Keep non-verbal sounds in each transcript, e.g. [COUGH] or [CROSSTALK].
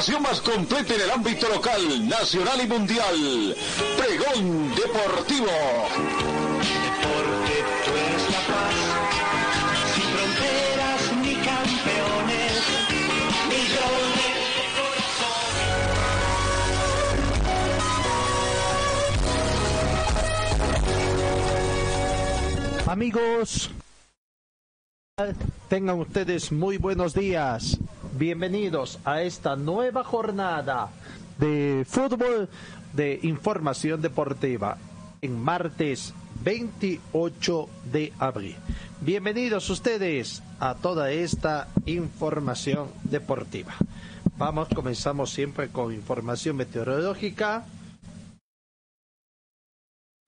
información más completa en el ámbito local, nacional y mundial. Pregón Deportivo. Porque tú eres la paz, sin fronteras ni campeones, millones de Amigos, tengan ustedes muy buenos días. Bienvenidos a esta nueva jornada de fútbol de información deportiva en martes 28 de abril. Bienvenidos ustedes a toda esta información deportiva. Vamos, comenzamos siempre con información meteorológica.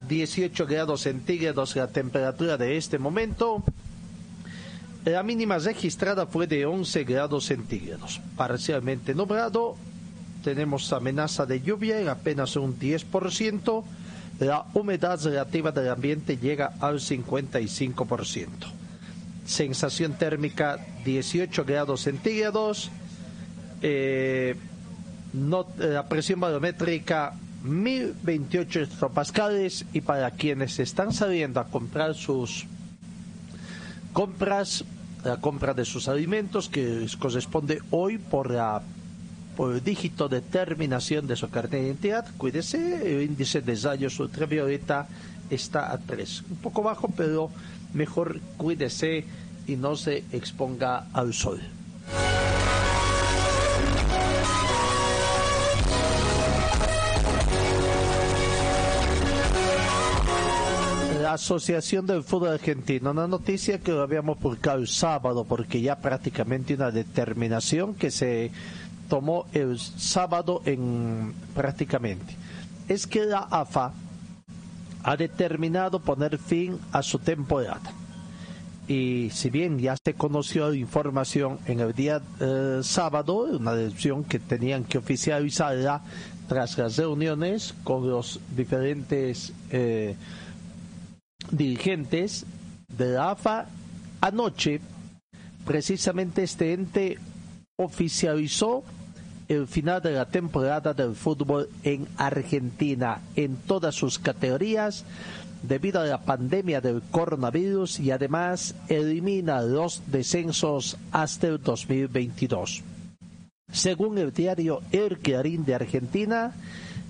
18 grados centígrados la temperatura de este momento. La mínima registrada fue de 11 grados centígrados. Parcialmente nublado. Tenemos amenaza de lluvia en apenas un 10%. La humedad relativa del ambiente llega al 55%. Sensación térmica 18 grados centígrados. Eh, la presión barométrica 1028 hectopascales y para quienes están saliendo a comprar sus compras, la compra de sus alimentos que corresponde hoy por la por el dígito de terminación de su carta de identidad, cuídese, el índice de rayos ultravioleta está a 3, un poco bajo, pero mejor cuídese y no se exponga al sol. Asociación del Fútbol Argentino, una noticia que habíamos publicado el sábado, porque ya prácticamente una determinación que se tomó el sábado en prácticamente. Es que la AFA ha determinado poner fin a su temporada. Y si bien ya se conoció información en el día eh, sábado, una decisión que tenían que oficializarla tras las reuniones con los diferentes eh, dirigentes de la AFA, anoche precisamente este ente oficializó el final de la temporada del fútbol en Argentina en todas sus categorías debido a la pandemia del coronavirus y además elimina los descensos hasta el 2022. Según el diario El Clarín de Argentina,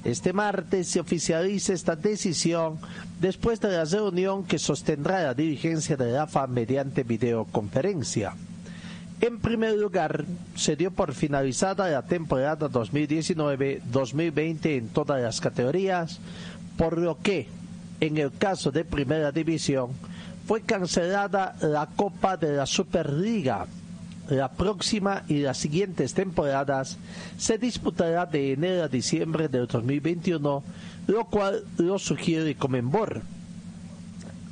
este martes se oficializa esta decisión después de la reunión que sostendrá la dirigencia de la AFA mediante videoconferencia. En primer lugar, se dio por finalizada la temporada 2019-2020 en todas las categorías, por lo que, en el caso de Primera División, fue cancelada la Copa de la Superliga. La próxima y las siguientes temporadas se disputará de enero a diciembre del 2021, lo cual lo sugiere Comenbor.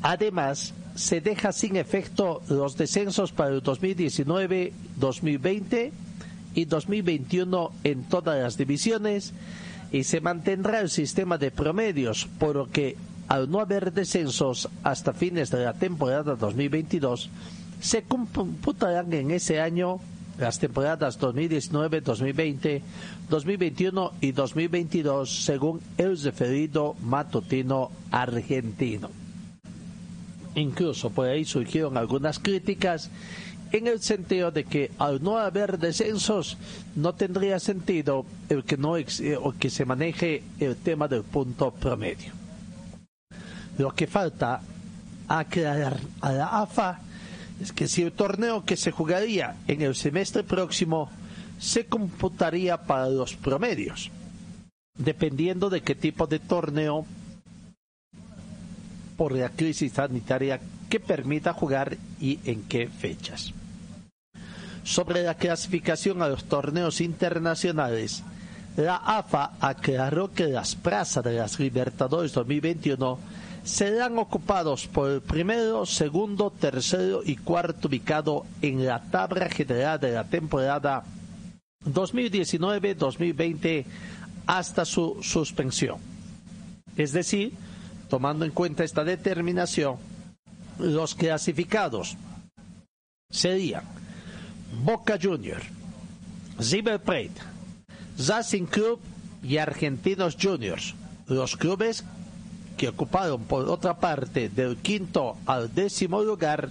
Además, se deja sin efecto los descensos para el 2019, 2020 y 2021 en todas las divisiones y se mantendrá el sistema de promedios, por lo que al no haber descensos hasta fines de la temporada 2022, se computarán en ese año las temporadas 2019, 2020, 2021 y 2022 según el referido matutino argentino. Incluso por ahí surgieron algunas críticas en el sentido de que al no haber descensos no tendría sentido el que no eh, o que se maneje el tema del punto promedio. Lo que falta aclarar a la AFA es que si el torneo que se jugaría en el semestre próximo se computaría para los promedios, dependiendo de qué tipo de torneo por la crisis sanitaria que permita jugar y en qué fechas. Sobre la clasificación a los torneos internacionales, la AFA aclaró que las plazas de las Libertadores 2021 serán ocupados por el primero, segundo, tercero y cuarto ubicado en la tabla general de la temporada 2019-2020 hasta su suspensión. Es decir, tomando en cuenta esta determinación, los clasificados serían Boca Junior, River Plate, Racing Club y Argentinos Juniors, los clubes que ocuparon por otra parte del quinto al décimo lugar,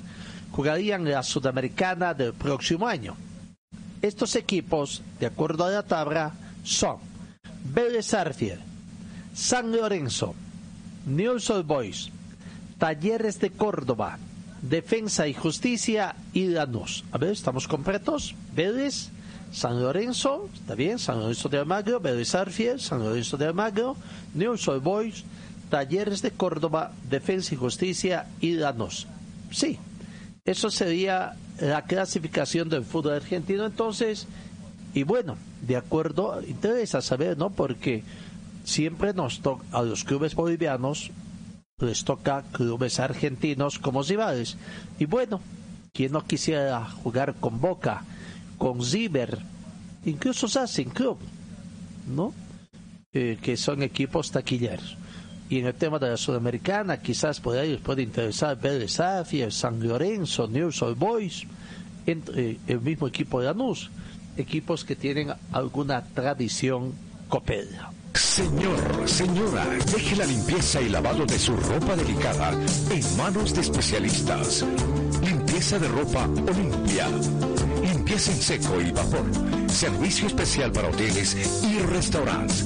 jugarían la Sudamericana del próximo año. Estos equipos, de acuerdo a la tabla, son Vélez Arfiel, San Lorenzo, News Old Boys, Talleres de Córdoba, Defensa y Justicia y Lanús. A ver, ¿estamos completos? Vélez, San Lorenzo, está bien, San Lorenzo de Almagro, Vélez San Lorenzo de Almagro, News Old Boys, Talleres de Córdoba, Defensa y Justicia y Lanús. Sí, eso sería la clasificación del fútbol argentino entonces. Y bueno, de acuerdo, interesa saber, ¿no? Porque siempre nos toca a los clubes bolivianos les toca clubes argentinos como rivales. Y bueno, quien no quisiera jugar con Boca, con Ziber, incluso Racing Club, ¿no? Eh, que son equipos taquilleros. Y en el tema de la Sudamericana, quizás por ahí les puede interesar Vélez San Lorenzo, News Old Boys, entre el mismo equipo de Lanús, equipos que tienen alguna tradición copera. Señor, señora, deje la limpieza y lavado de su ropa delicada en manos de especialistas. Limpieza de ropa Olimpia. Limpieza en seco y vapor. Servicio especial para hoteles y restaurantes.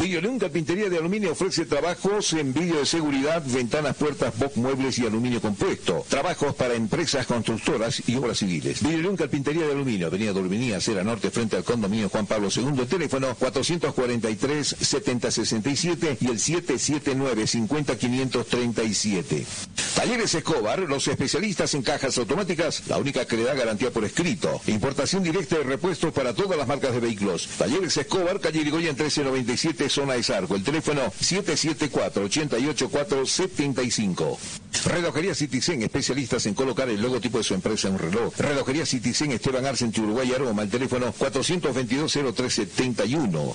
Videolun Carpintería de Aluminio ofrece trabajos en vídeo de seguridad, ventanas, puertas, box, muebles y aluminio compuesto. Trabajos para empresas constructoras y obras civiles. Videolun Carpintería de Aluminio, Avenida Dolminía, Cera Norte, frente al condominio Juan Pablo II, teléfono 443-7067 y el 779-50537. Talleres Escobar, los especialistas en cajas automáticas, la única que le da garantía por escrito. Importación directa de repuestos para todas las marcas de vehículos. Talleres Escobar, calle Irigoyen 1397, zona de Sarco. El teléfono 774-88475. Relojería Citizen, especialistas en colocar el logotipo de su empresa en un reloj. Relojería Citizen, Esteban Arce, Uruguay, Aroma. El teléfono 422-0371.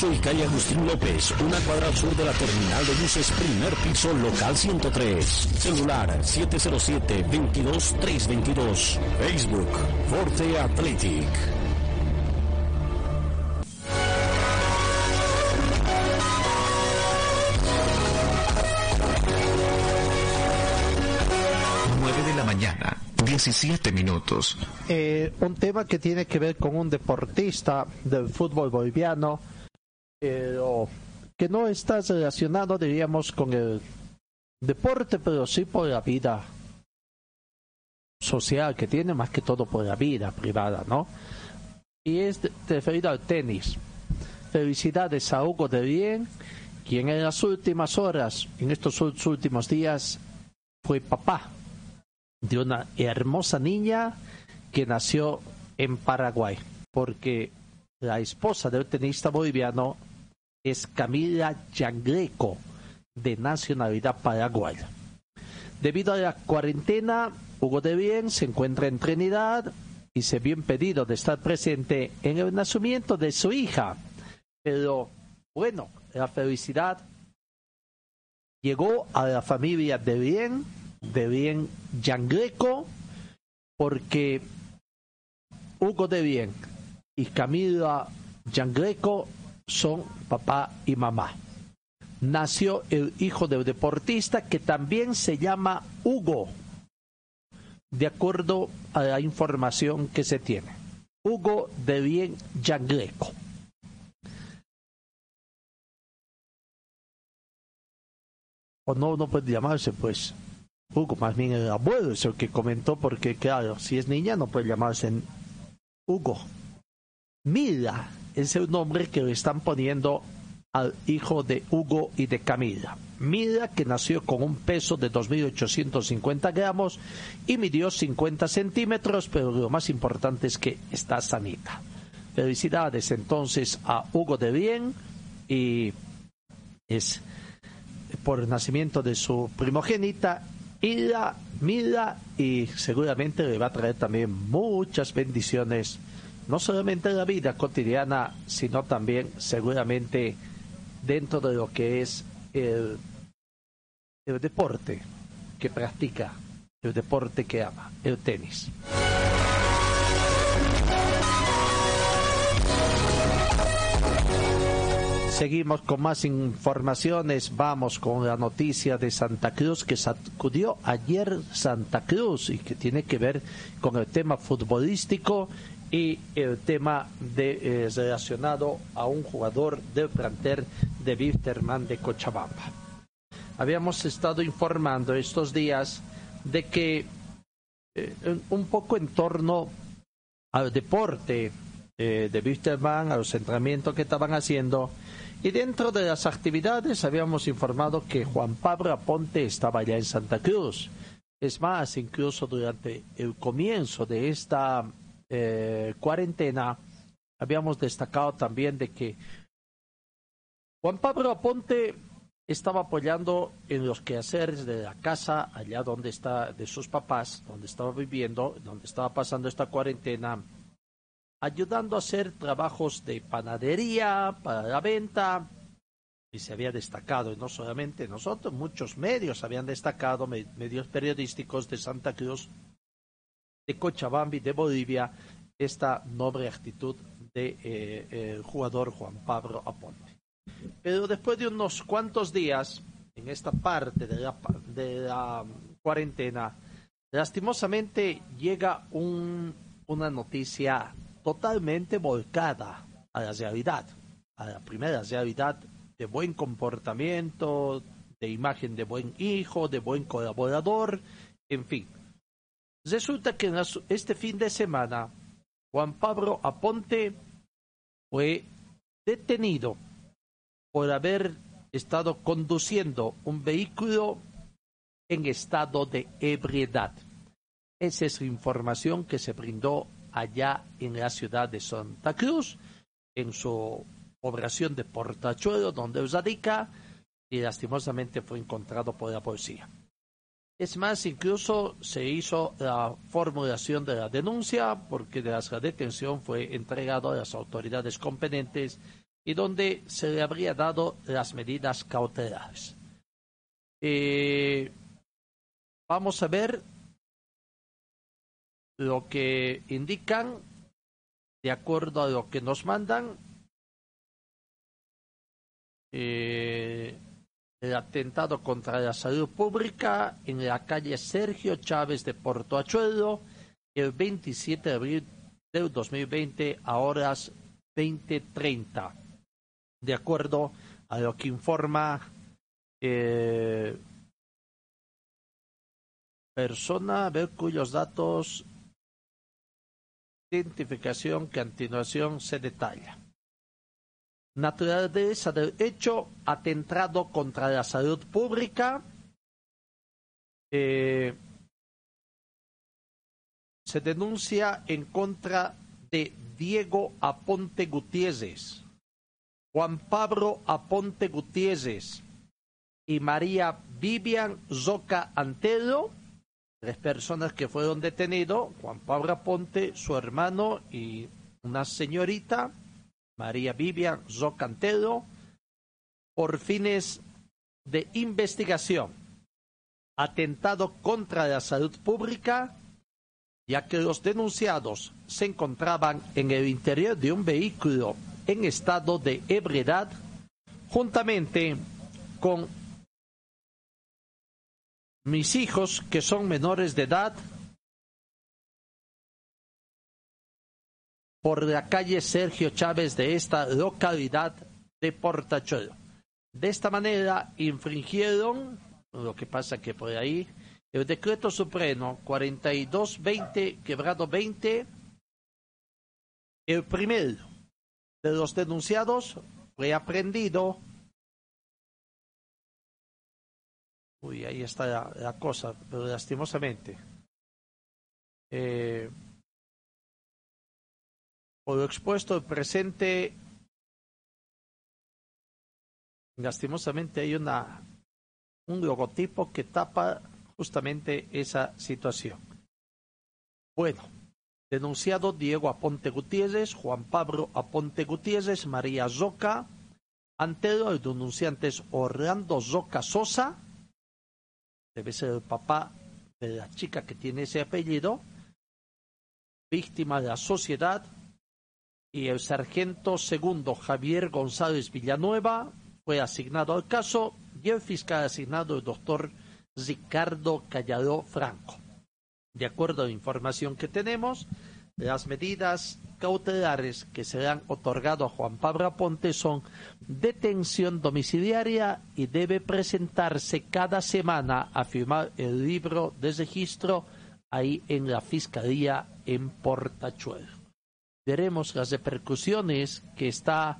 y calle Agustín López, una cuadra al sur de la terminal de buses, primer piso, local 103. Celular 707-22322. Facebook, Forte Athletic. Nueve de la mañana, 17 minutos. Eh, un tema que tiene que ver con un deportista del fútbol boliviano, pero que no está relacionado, diríamos, con el deporte, pero sí por la vida social que tiene, más que todo por la vida privada, ¿no? Y es referido al tenis. Felicidades a Hugo de Bien, quien en las últimas horas, en estos últimos días, fue papá de una hermosa niña que nació en Paraguay, porque la esposa del tenista boliviano es Camila Yangreco, de nacionalidad paraguaya. Debido a la cuarentena, Hugo de Bien se encuentra en Trinidad y se vio impedido de estar presente en el nacimiento de su hija. Pero bueno, la felicidad llegó a la familia de Bien, de Bien Yangreco, porque Hugo de Bien y Camila Yangreco son papá y mamá. Nació el hijo del deportista que también se llama Hugo, de acuerdo a la información que se tiene. Hugo de Bien Yangreco. O no, no puede llamarse, pues. Hugo, más bien el abuelo es el que comentó, porque claro, si es niña no puede llamarse Hugo. Mila es el nombre que le están poniendo al hijo de Hugo y de Camila. Mila, que nació con un peso de 2.850 gramos y midió 50 centímetros, pero lo más importante es que está sanita. Felicidades entonces a Hugo de Bien y es por el nacimiento de su primogénita Ida Mila y seguramente le va a traer también muchas bendiciones, no solamente en la vida cotidiana, sino también seguramente dentro de lo que es el, el deporte que practica, el deporte que ama, el tenis. Seguimos con más informaciones. Vamos con la noticia de Santa Cruz que sacudió ayer Santa Cruz y que tiene que ver con el tema futbolístico y el tema de, eh, relacionado a un jugador del planter de Wisterman de Cochabamba. Habíamos estado informando estos días de que eh, un poco en torno al deporte eh, de Wisterman, a los entrenamientos que estaban haciendo, y dentro de las actividades habíamos informado que Juan Pablo Aponte estaba ya en Santa Cruz. Es más, incluso durante el comienzo de esta eh, cuarentena, habíamos destacado también de que Juan Pablo Aponte estaba apoyando en los quehaceres de la casa allá donde está de sus papás, donde estaba viviendo, donde estaba pasando esta cuarentena ayudando a hacer trabajos de panadería para la venta. Y se había destacado, y no solamente nosotros, muchos medios habían destacado, medios periodísticos de Santa Cruz, de Cochabamba de Bolivia, esta noble actitud del de, eh, jugador Juan Pablo Aponte. Pero después de unos cuantos días, en esta parte de la, de la cuarentena, lastimosamente llega un, una noticia totalmente volcada a la realidad, a la primera realidad de buen comportamiento, de imagen de buen hijo, de buen colaborador, en fin. Resulta que este fin de semana Juan Pablo Aponte fue detenido por haber estado conduciendo un vehículo en estado de ebriedad. Esa es la información que se brindó allá en la ciudad de Santa Cruz, en su población de Portachuelo, donde radica, y lastimosamente fue encontrado por la policía. Es más, incluso se hizo la formulación de la denuncia porque de la detención fue entregado a las autoridades competentes y donde se le habría dado las medidas cautelares. Eh, vamos a ver lo que indican, de acuerdo a lo que nos mandan, eh, el atentado contra la salud pública en la calle Sergio Chávez de Porto Achuelo el 27 de abril del 2020 a horas 20.30. De acuerdo a lo que informa eh, persona, a ver cuyos datos identificación que a continuación se detalla. Naturaleza del hecho, atentado contra la salud pública, eh, se denuncia en contra de Diego Aponte Gutiérrez, Juan Pablo Aponte Gutiérrez y María Vivian Zoca Antelo tres personas que fueron detenidos, Juan Pablo Aponte, su hermano y una señorita, María Vivian Zocantelo, por fines de investigación, atentado contra la salud pública, ya que los denunciados se encontraban en el interior de un vehículo en estado de ebriedad, juntamente con mis hijos que son menores de edad por la calle Sergio Chávez de esta localidad de Portachuelo. De esta manera infringieron, lo que pasa que por ahí El decreto supremo 4220, quebrado 20, el primero de los denunciados fue aprendido. Uy, ahí está la, la cosa, pero lastimosamente. Eh, por lo expuesto, el presente, lastimosamente hay una un logotipo que tapa justamente esa situación. Bueno, denunciado Diego Aponte Gutiérrez, Juan Pablo Aponte Gutiérrez, María Zoca, ante los denunciantes Orlando Zoca Sosa, debe ser el papá de la chica que tiene ese apellido, víctima de la sociedad, y el sargento segundo Javier González Villanueva fue asignado al caso y el fiscal asignado el doctor Ricardo Callado Franco. De acuerdo a la información que tenemos, las medidas cautelares que se han otorgado a Juan Pablo Aponte son detención domiciliaria y debe presentarse cada semana a firmar el libro de registro ahí en la Fiscalía en Portachuelo veremos las repercusiones que está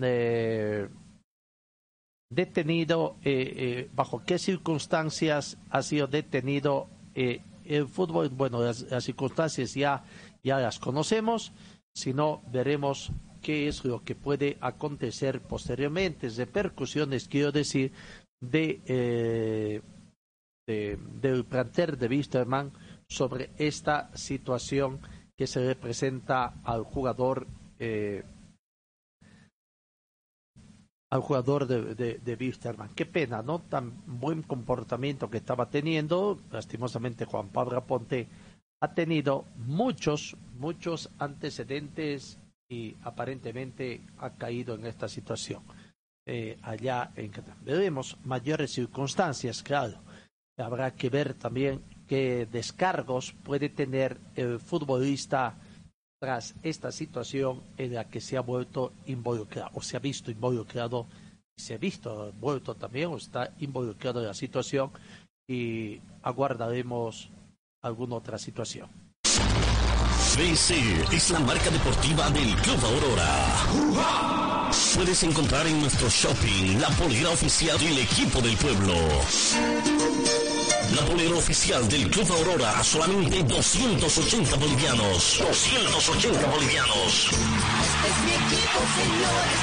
eh, detenido, eh, eh, bajo qué circunstancias ha sido detenido el fútbol. Bueno, las, circunstancias ya, ya las conocemos, sino veremos qué es lo que puede acontecer posteriormente, repercusiones, quiero decir, de, del plantel de Wisterman sobre esta situación que se le presenta al jugador eh, al jugador de, de, de Qué pena, ¿no? Tan buen comportamiento que estaba teniendo. Lastimosamente Juan Pablo Aponte ha tenido muchos, muchos antecedentes y aparentemente ha caído en esta situación. Eh, allá en Veremos mayores circunstancias, claro. Habrá que ver también qué descargos puede tener el futbolista tras esta situación en la que se ha vuelto involucrado o se ha visto involucrado se ha visto vuelto también o está involucrado en la situación y aguardaremos alguna otra situación. BC es la marca deportiva del Club Aurora. Puedes encontrar en nuestro shopping la polera oficial del equipo del pueblo. La polera oficial del Club Aurora a solamente 280 bolivianos. 280 bolivianos. Este es mi equipo, señores.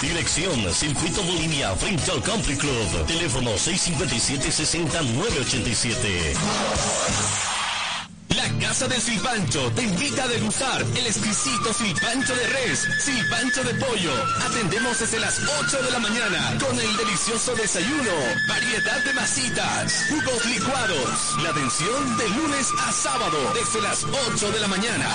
Dirección Circuito Bolivia frente al Country Club. Teléfono 657-60987. La Casa del Silpancho te invita a degustar el exquisito silpancho de res, silpancho de pollo. Atendemos desde las 8 de la mañana con el delicioso desayuno, variedad de masitas, jugos licuados. La atención de lunes a sábado desde las 8 de la mañana.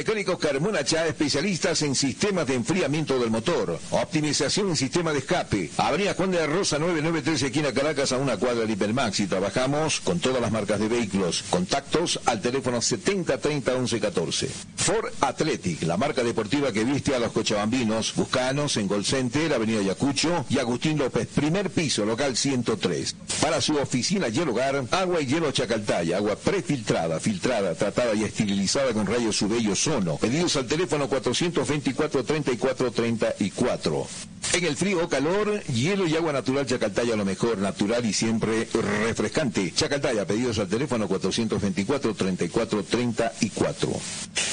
Mecánicos Carmona Chá, especialistas en sistemas de enfriamiento del motor, optimización en sistema de escape. Avenida Juan de la Rosa 993, esquina Caracas, a una cuadra de Hipermax. Y trabajamos con todas las marcas de vehículos. Contactos al teléfono 70 Ford Athletic, la marca deportiva que viste a los cochabambinos. Buscanos en Gol Center, Avenida Yacucho y Agustín López, primer piso, local 103. Para su oficina y el hogar, agua y hielo Chacaltaya, agua prefiltrada, filtrada, tratada y esterilizada con rayos UV y Pedidos al teléfono 424-3434. En el frío o calor, hielo y agua natural Chacaltaya, lo mejor, natural y siempre refrescante. Chacaltaya, pedidos al teléfono 424-3434.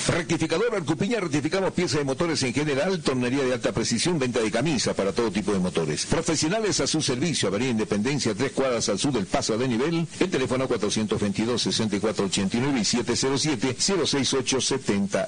Rectificador Arcupiña, rectificamos piezas de motores en general, tornería de alta precisión, venta de camisas para todo tipo de motores. Profesionales a su servicio, Avenida Independencia, tres cuadras al sur del paso de nivel, el teléfono 422-6489 y 707 068 70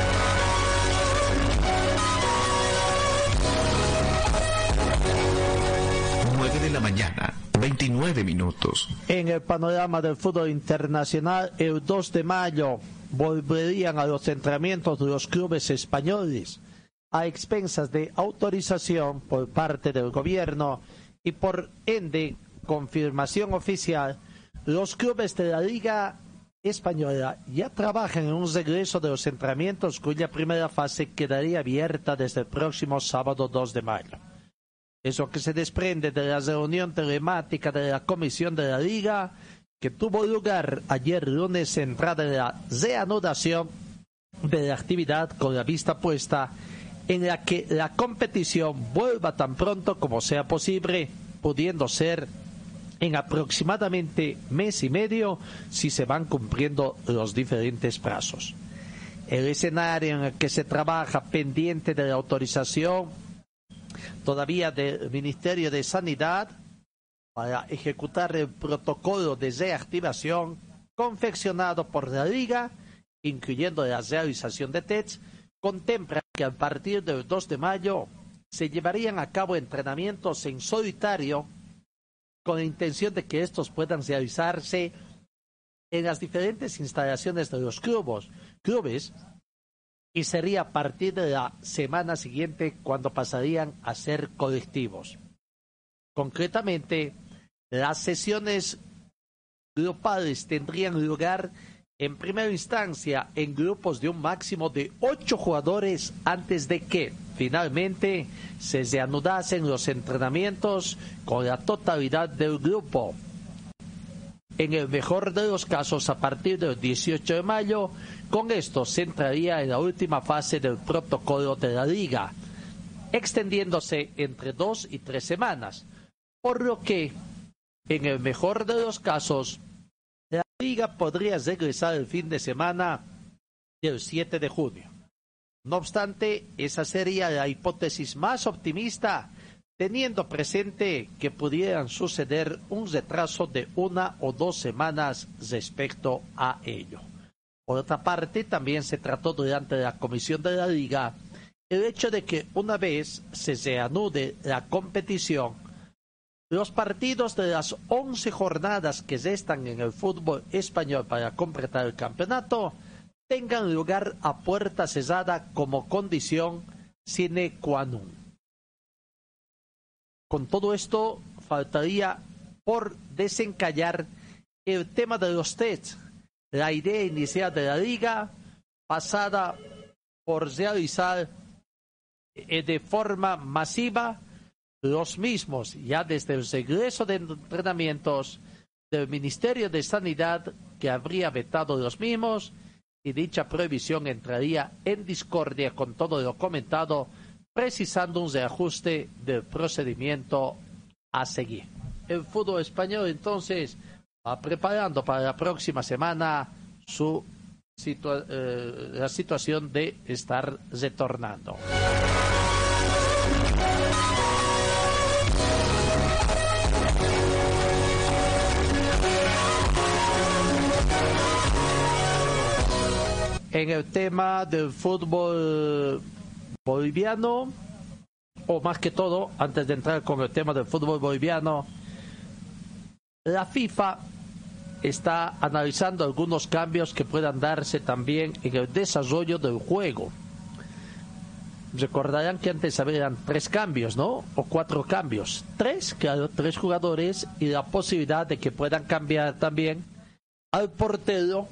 29 minutos. En el panorama del fútbol internacional, el 2 de mayo volverían a los entrenamientos de los clubes españoles a expensas de autorización por parte del gobierno y por ende confirmación oficial, los clubes de la Liga Española ya trabajan en un regreso de los entrenamientos cuya primera fase quedaría abierta desde el próximo sábado 2 de mayo. Eso que se desprende de la reunión telemática de la Comisión de la Liga que tuvo lugar ayer lunes centrada en la reanudación de la actividad con la vista puesta en la que la competición vuelva tan pronto como sea posible, pudiendo ser en aproximadamente mes y medio si se van cumpliendo los diferentes plazos. El escenario en el que se trabaja pendiente de la autorización todavía del Ministerio de Sanidad para ejecutar el protocolo de reactivación confeccionado por la Liga, incluyendo la realización de tests, contempla que a partir del 2 de mayo se llevarían a cabo entrenamientos en solitario con la intención de que estos puedan realizarse en las diferentes instalaciones de los clubes, clubes y sería a partir de la semana siguiente cuando pasarían a ser colectivos. Concretamente, las sesiones grupales tendrían lugar en primera instancia en grupos de un máximo de ocho jugadores antes de que finalmente se reanudasen los entrenamientos con la totalidad del grupo. En el mejor de los casos, a partir del 18 de mayo, con esto se entraría en la última fase del protocolo de la liga, extendiéndose entre dos y tres semanas, por lo que, en el mejor de los casos, la liga podría regresar el fin de semana del 7 de junio. No obstante, esa sería la hipótesis más optimista, teniendo presente que pudieran suceder un retraso de una o dos semanas respecto a ello. Por otra parte, también se trató durante la comisión de la liga el hecho de que una vez se reanude la competición, los partidos de las 11 jornadas que restan en el fútbol español para completar el campeonato tengan lugar a puerta cerrada como condición sine qua non. Con todo esto, faltaría por desencallar el tema de los tests. La idea inicial de la liga, pasada por realizar eh, de forma masiva los mismos, ya desde el regreso de entrenamientos del Ministerio de Sanidad, que habría vetado los mismos, y dicha prohibición entraría en discordia con todo lo comentado, precisando un reajuste del procedimiento a seguir. El fútbol español entonces preparando para la próxima semana su situa eh, la situación de estar retornando. En el tema del fútbol boliviano, o más que todo, antes de entrar con el tema del fútbol boliviano, la FIFA está analizando algunos cambios que puedan darse también en el desarrollo del juego. recordarán que antes habían tres cambios, ¿no? O cuatro cambios. Tres, claro, tres jugadores y la posibilidad de que puedan cambiar también al portero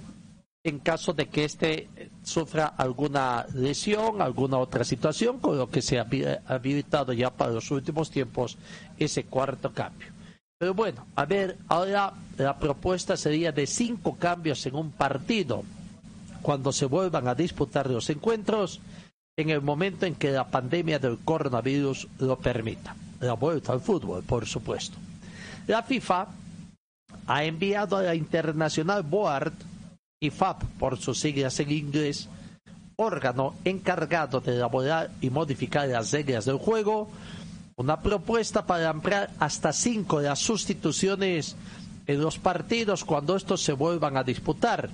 en caso de que éste sufra alguna lesión, alguna otra situación, con lo que se ha habilitado ya para los últimos tiempos ese cuarto cambio. Pero bueno, a ver, ahora la propuesta sería de cinco cambios en un partido cuando se vuelvan a disputar los encuentros en el momento en que la pandemia del coronavirus lo permita. La vuelta al fútbol, por supuesto. La FIFA ha enviado a la Internacional Board, IFAB por sus siglas en inglés, órgano encargado de elaborar y modificar las reglas del juego, una propuesta para ampliar hasta cinco las sustituciones en los partidos cuando estos se vuelvan a disputar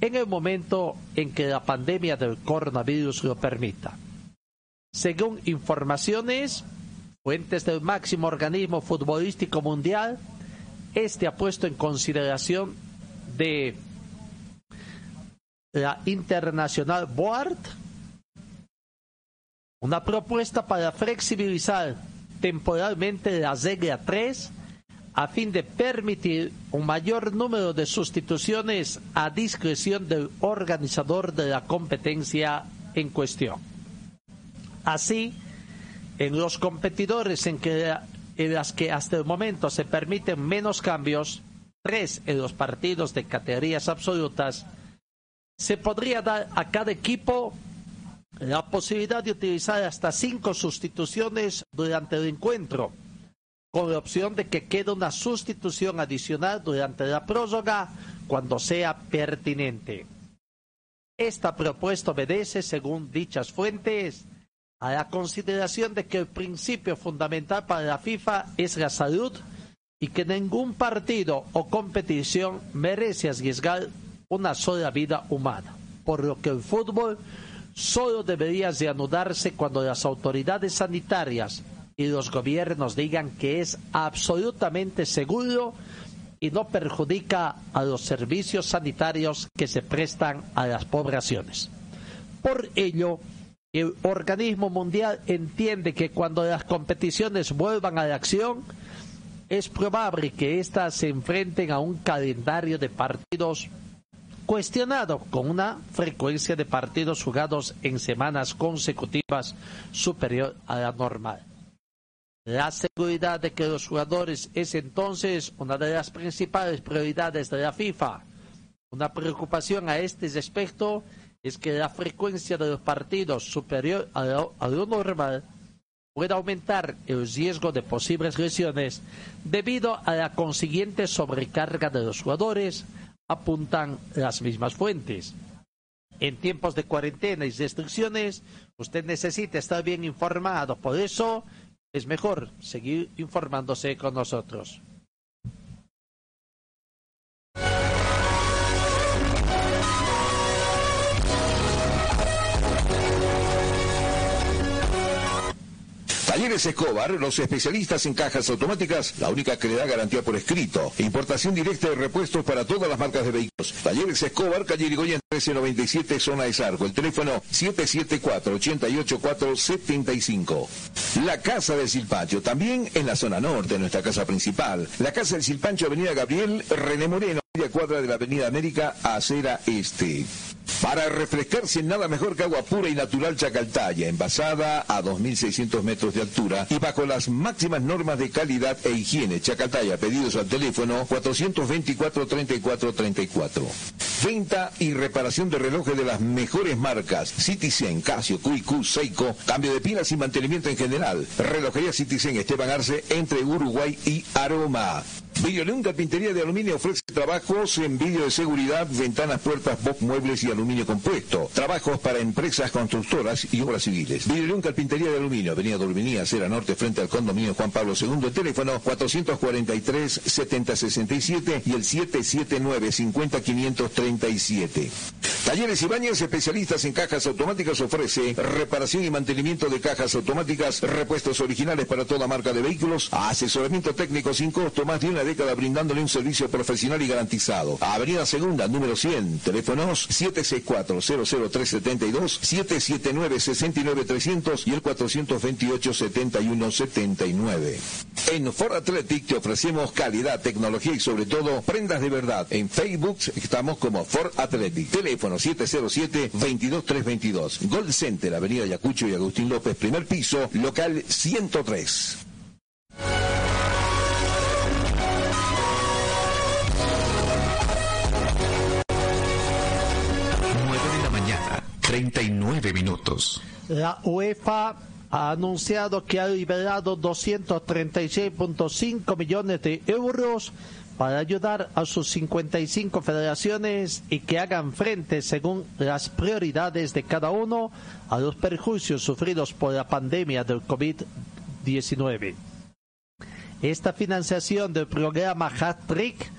en el momento en que la pandemia del coronavirus lo permita. Según informaciones, fuentes del máximo organismo futbolístico mundial, este ha puesto en consideración de la Internacional Board una propuesta para flexibilizar temporalmente la regla 3 a fin de permitir un mayor número de sustituciones a discreción del organizador de la competencia en cuestión. Así, en los competidores en, que, en las que hasta el momento se permiten menos cambios, tres en los partidos de categorías absolutas, se podría dar a cada equipo la posibilidad de utilizar hasta cinco sustituciones durante el encuentro con la opción de que quede una sustitución adicional durante la prórroga cuando sea pertinente. Esta propuesta obedece, según dichas fuentes, a la consideración de que el principio fundamental para la FIFA es la salud y que ningún partido o competición merece arriesgar una sola vida humana, por lo que el fútbol solo debería reanudarse cuando las autoridades sanitarias y los gobiernos digan que es absolutamente seguro y no perjudica a los servicios sanitarios que se prestan a las poblaciones. Por ello, el organismo mundial entiende que cuando las competiciones vuelvan a la acción, es probable que éstas se enfrenten a un calendario de partidos cuestionado con una frecuencia de partidos jugados en semanas consecutivas superior a la normal. La seguridad de que los jugadores es entonces una de las principales prioridades de la FIFA. Una preocupación a este respecto es que la frecuencia de los partidos superior a lo, normal puede aumentar el riesgo de posibles lesiones debido a la consiguiente sobrecarga de los jugadores, apuntan las mismas fuentes. En tiempos de cuarentena y restricciones, usted necesita estar bien informado. Por eso, es mejor seguir informándose con nosotros. Talleres Escobar, los especialistas en cajas automáticas, la única que le da garantía por escrito. Importación directa de repuestos para todas las marcas de vehículos. Talleres Escobar, calle Irigoyen 1397, zona de Sarco. El teléfono 774-88475. La Casa del Silpancho, también en la zona norte, nuestra casa principal. La Casa del Silpancho, Avenida Gabriel René Moreno, media cuadra de la Avenida América, acera este. Para refrescarse nada mejor que agua pura y natural Chacaltaya, envasada a 2.600 metros de altura y bajo las máximas normas de calidad e higiene. Chacaltaya, pedidos al teléfono 424-3434. Venta y reparación de relojes de las mejores marcas. Citizen, Casio, QQ, Seiko, cambio de pilas y mantenimiento en general. Relojería Citizen Esteban Arce entre Uruguay y Aroma. Videoleón Carpintería de Aluminio ofrece trabajos en vídeo de seguridad, ventanas, puertas, box, muebles y aluminio compuesto. Trabajos para empresas constructoras y obras civiles. Videoleón Carpintería de Aluminio, Avenida Dorminía, Acera Norte, frente al condominio Juan Pablo II. Teléfono 443-7067 y el 779-50537. Talleres Ibáñez, especialistas en cajas automáticas, ofrece reparación y mantenimiento de cajas automáticas, repuestos originales para toda marca de vehículos, asesoramiento técnico sin costo, más de una década brindándole un servicio profesional y garantizado. Avenida Segunda, número 100, teléfonos 764-00372, 779-69300 y el 428-7179. En Ford Athletic te ofrecemos calidad, tecnología y sobre todo prendas de verdad. En Facebook estamos como Ford Athletic. Teléfono 707-22322. Gold Center, Avenida Yacucho y Agustín López, primer piso, local 103. 39 minutos. La UEFA ha anunciado que ha liberado 236.5 millones de euros para ayudar a sus 55 federaciones y que hagan frente, según las prioridades de cada uno, a los perjuicios sufridos por la pandemia del COVID-19. Esta financiación del programa Hat-Trick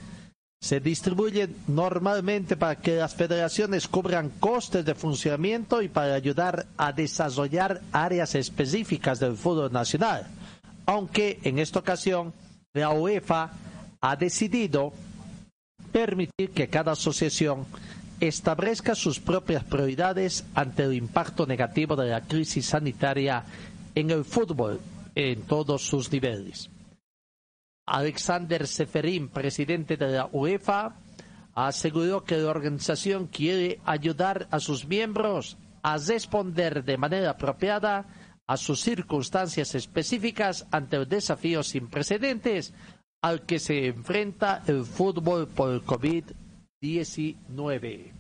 se distribuye normalmente para que las federaciones cubran costes de funcionamiento y para ayudar a desarrollar áreas específicas del fútbol nacional. Aunque en esta ocasión la UEFA ha decidido permitir que cada asociación establezca sus propias prioridades ante el impacto negativo de la crisis sanitaria en el fútbol en todos sus niveles. Alexander Seferin, presidente de la UEFA, aseguró que la organización quiere ayudar a sus miembros a responder de manera apropiada a sus circunstancias específicas ante el desafío sin precedentes al que se enfrenta el fútbol por el COVID-19.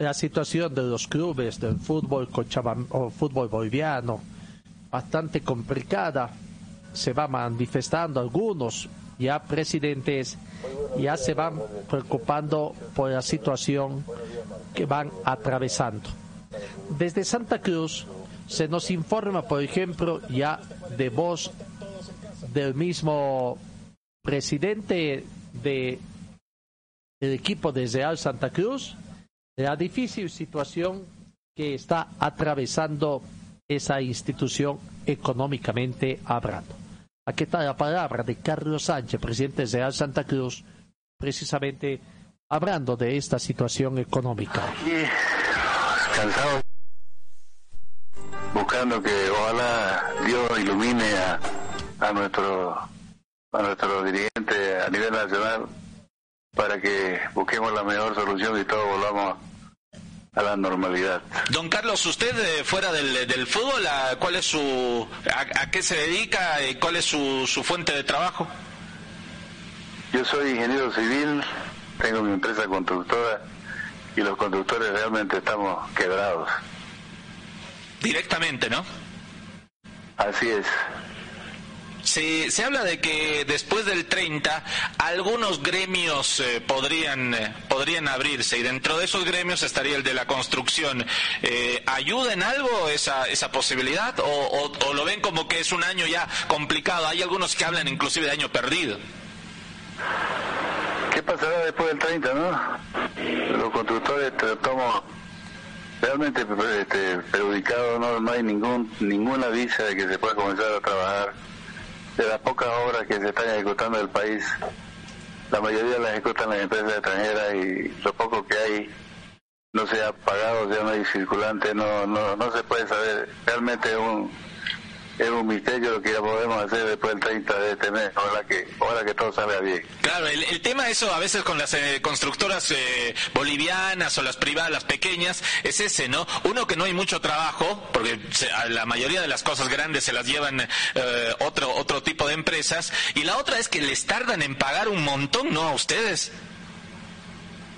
La situación de los clubes del fútbol o fútbol boliviano bastante complicada. Se va manifestando algunos ya presidentes ya se van preocupando por la situación que van atravesando. Desde Santa Cruz se nos informa por ejemplo ya de voz del mismo presidente de el equipo de Real Santa Cruz la difícil situación que está atravesando esa institución económicamente hablando. Aquí está la palabra de Carlos Sánchez, presidente de Real Santa Cruz, precisamente hablando de esta situación económica. Cansado, buscando que ojalá Dios ilumine a, a nuestro a nuestro dirigente a nivel nacional para que busquemos la mejor solución y todos volvamos a la normalidad. Don Carlos, usted eh, fuera del, del fútbol, ¿a, ¿cuál es su, a, a qué se dedica? y ¿Cuál es su, su fuente de trabajo? Yo soy ingeniero civil, tengo mi empresa constructora y los constructores realmente estamos quebrados. Directamente, ¿no? Así es. Se, se habla de que después del 30 algunos gremios eh, podrían, eh, podrían abrirse y dentro de esos gremios estaría el de la construcción. Eh, ¿Ayuda en algo esa, esa posibilidad o, o- lo ven como que es un año ya complicado? Hay algunos que hablan inclusive de año perdido. ¿Qué pasará después del 30, no? Los constructores estamos realmente este, perjudicados, no, no hay ningún ninguna visa de que se pueda comenzar a trabajar. De las pocas obras que se están ejecutando en el país, la mayoría las ejecutan las empresas extranjeras y lo poco que hay no se ha pagado, ya no hay circulante, no, no, no se puede saber. Realmente es un, es un misterio lo que ya podemos hacer después del 30 de este mes, ojalá que, ojalá que todo salga bien. Claro, el, el tema eso a veces con las eh, constructoras eh, bolivianas o las privadas, las pequeñas, es ese, ¿no? Uno que no hay mucho trabajo, porque se- a la mayoría de las cosas grandes se las llevan eh, otro otro tipo de empresas, y la otra es que les tardan en pagar un montón, ¿no? A ustedes.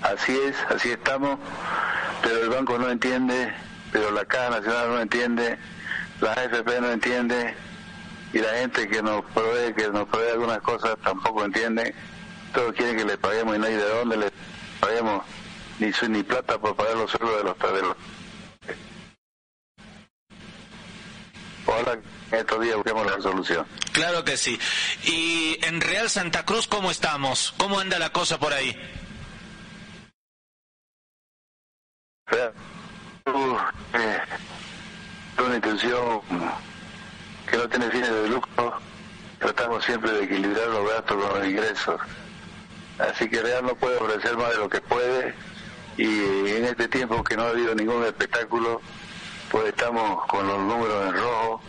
Así es, así estamos, pero el banco no entiende, pero la Caja Nacional no entiende, la AFP no entiende, y la gente que nos provee, que nos provee algunas cosas tampoco entiende. Todos quieren que le paguemos y no hay de dónde le paguemos ni su, ni plata por pagar los sueldos de los de los- ojalá que estos días busquemos la solución. Claro que sí. Y en Real Santa Cruz, ¿cómo estamos? ¿Cómo anda la cosa por ahí? Uh, eh, intención que no tiene fines de lucro, tratamos siempre de equilibrar los gastos con los ingresos. Así que Real no puede ofrecer más de lo que puede y en este tiempo que no ha habido ningún espectáculo, pues estamos con los números en rojo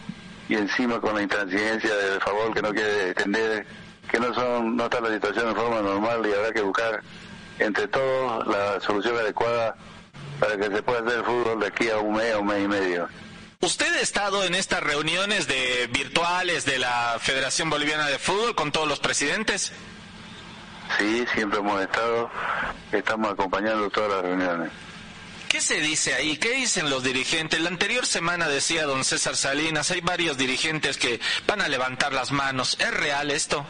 y encima con la intransigencia del favor que no quiere extender, que no son no está la situación en forma normal y habrá que buscar entre todos la solución adecuada para que se pueda hacer el fútbol de aquí a un mes, a un mes y medio. ¿Usted ha estado en estas reuniones de virtuales de la Federación Boliviana de Fútbol con todos los presidentes? Sí, siempre hemos estado, estamos acompañando todas las reuniones. ¿Qué se dice ahí? ¿Qué dicen los dirigentes? La anterior semana decía don César Salinas, hay varios dirigentes que van a levantar las manos. ¿Es real esto?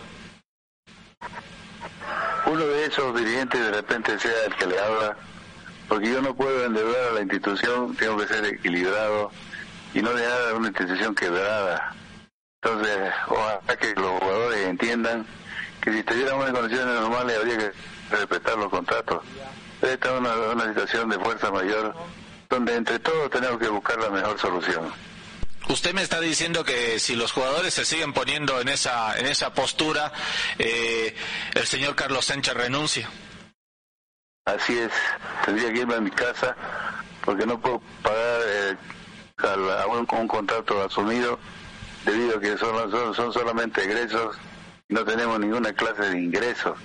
Uno de esos dirigentes de repente sea el que le habla, porque yo no puedo endeudar a la institución, tengo que ser equilibrado y no dejar a una institución quebrada. Entonces, ojalá que los jugadores entiendan que si estuviéramos en condiciones normales habría que respetar los contratos. Esta es una, una situación de fuerza mayor donde entre todos tenemos que buscar la mejor solución. Usted me está diciendo que si los jugadores se siguen poniendo en esa en esa postura, eh, el señor Carlos Sánchez renuncia. Así es, tendría que irme a mi casa porque no puedo pagar eh, a un, contrato asumido debido a que son, son, solamente egresos no tenemos ninguna clase de ingresos.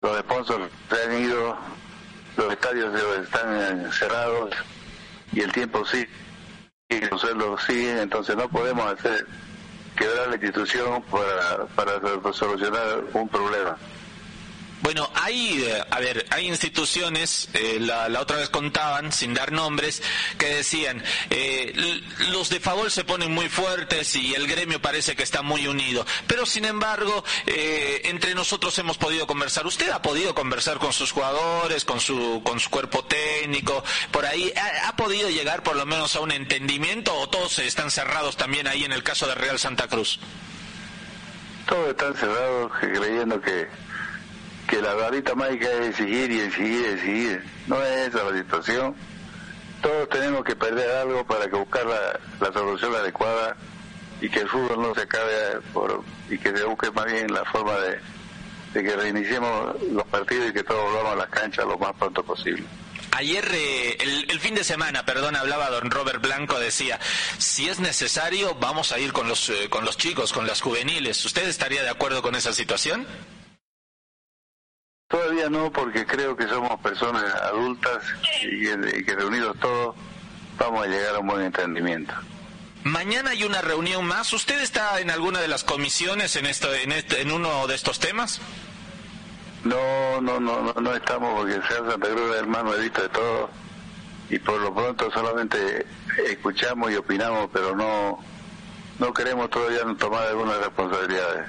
Los sponsors se han ido, los estadios están eh, cerrados y el tiempo sí, y los sueldos siguen, entonces no podemos hacer quebrar la institución para, para solucionar un problema. Bueno, hay, eh, a ver, hay instituciones, eh, la, la otra vez contaban, sin dar nombres, que decían, eh, los de favor se ponen muy fuertes y el gremio parece que está muy unido. Pero, sin embargo, eh, entre nosotros hemos podido conversar. ¿Usted ha podido conversar con sus jugadores, con su, con su cuerpo técnico? ¿Por ahí ha, ha podido llegar por lo menos a un entendimiento o todos están cerrados también ahí en el caso de Real Santa Cruz? Todos están cerrados creyendo que, que la varita mágica es exigir y exigir y exigir. No es esa la situación. Todos tenemos que perder algo para que buscar la, la solución adecuada y que el fútbol no se acabe por, y que se busque más bien la forma de, de que reiniciemos los partidos y que todos volvamos a las canchas lo más pronto posible. Ayer, eh, el, el fin de semana, perdón, hablaba don Robert Blanco, decía, si es necesario, vamos a ir con los, eh, con los chicos, con las juveniles. ¿Usted estaría de acuerdo con esa situación? Todavía no, porque creo que somos personas adultas y que, y que reunidos todos vamos a llegar a un buen entendimiento. Mañana hay una reunión más. ¿Usted está en alguna de las comisiones en, esto, en, este- en uno de estos temas? No, no, no, no, no estamos porque sea Santa Cruz es hermano edito de todo y por lo pronto solamente escuchamos y opinamos, pero no, no queremos todavía tomar algunas responsabilidades.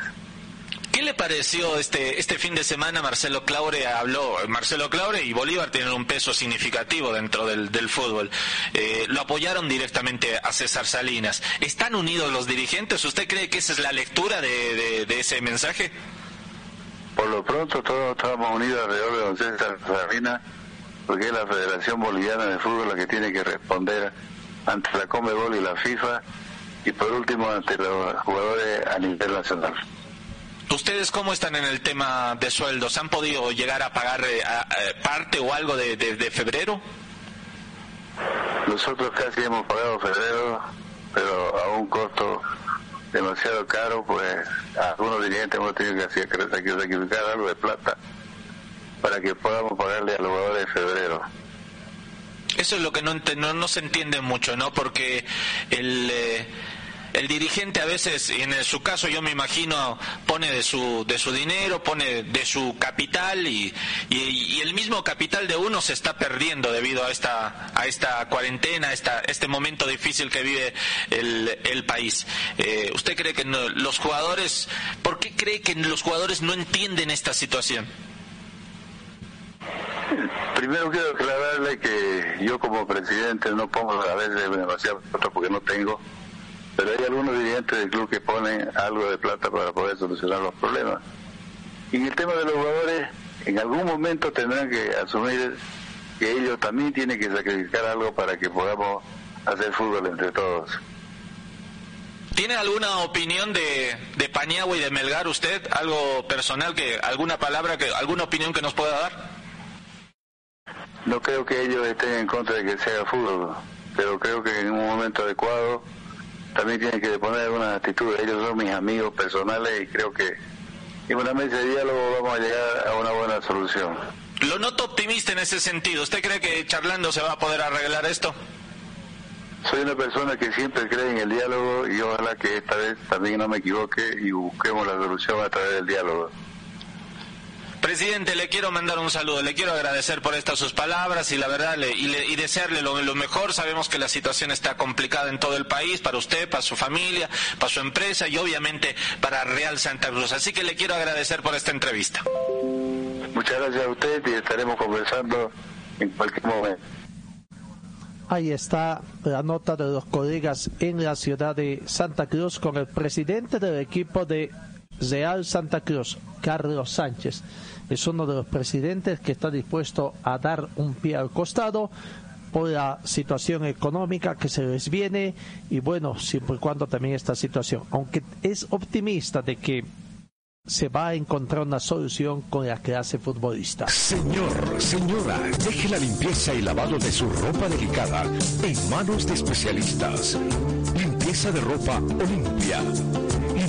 ¿Qué le pareció este, este fin de semana? Marcelo Claure habló, Marcelo Claure y Bolívar tienen un peso significativo dentro del, del fútbol. Eh, lo apoyaron directamente a César Salinas. ¿Están unidos los dirigentes? ¿Usted cree que esa es la lectura de, de- ese mensaje? Por lo pronto todos estamos unidos alrededor de don César Salinas, porque es la Federación Boliviana de Fútbol la que tiene que responder ante la Comebol y la FIFA y por último ante los jugadores a nivel nacional. ¿Ustedes cómo están en el tema de sueldos? ¿Han podido llegar a pagar eh, a- a- parte o algo de, de- de febrero? Nosotros casi hemos pagado febrero, pero a un costo demasiado caro, pues algunos dirigentes hemos tenido que hacer- que sacrificar algo de plata para que podamos pagarle a los jugadores de febrero. Eso es lo que no, ente- no, no se entiende mucho, ¿no? Porque el, eh, el dirigente a veces, en su caso yo me imagino, pone de su, de su dinero, pone de su capital y, y, y el mismo capital de uno se está perdiendo debido a esta, a esta cuarentena, a esta, este momento difícil que vive el, el país. Eh, ¿Usted cree que no- los jugadores, por qué cree que los jugadores no entienden esta situación? Primero quiero aclararle que yo como presidente no pongo a veces demasiado porque no tengo, pero hay algunos dirigentes del club que ponen algo de plata para poder solucionar los problemas. Y en el tema de los jugadores, en algún momento tendrán que asumir que ellos también tienen que sacrificar algo para que podamos hacer fútbol entre todos. ¿Tiene alguna opinión de, de Paniagua y de Melgar usted? ¿Algo personal, que alguna palabra, que alguna opinión que nos pueda dar? No creo que ellos estén en contra de que se haga fútbol, pero creo que en un momento adecuado también tienen que poner una actitud. Ellos son mis amigos personales y creo que en una mesa de diálogo vamos a llegar a una buena solución. Lo noto optimista en ese sentido. ¿Usted cree que charlando se va a poder arreglar esto? Soy una persona que siempre cree en el diálogo y ojalá que esta vez también no me equivoque y busquemos la solución a través del diálogo. Presidente, le quiero mandar un saludo, le quiero agradecer por estas sus palabras y la verdad le, y, le- y desearle lo, lo mejor. Sabemos que la situación está complicada en todo el país, para usted, para su familia, para su empresa y obviamente para Real Santa Cruz. Así que le quiero agradecer por esta entrevista. Muchas gracias a usted y estaremos conversando en cualquier momento. Ahí está la nota de los colegas en la ciudad de Santa Cruz con el presidente del equipo de Real Santa Cruz, Carlos Sánchez. Es uno de los presidentes que está dispuesto a dar un pie al costado por la situación económica que se les viene y bueno, siempre y cuando también esta situación, aunque es optimista de que se va a encontrar una solución con la clase futbolista. Señor, señora, deje la limpieza y lavado de su ropa delicada en manos de especialistas. Limpieza de ropa Olimpia.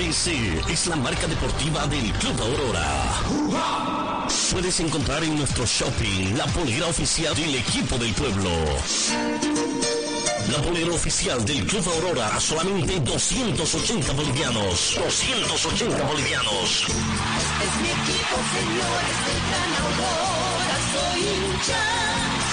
BC es la marca deportiva del Club Aurora. Puedes encontrar en nuestro shopping la polera oficial del equipo del pueblo. La polera oficial del Club Aurora a solamente 280 bolivianos. 280 bolivianos. Es mi equipo, señores, del Gran Aurora, soy hincha.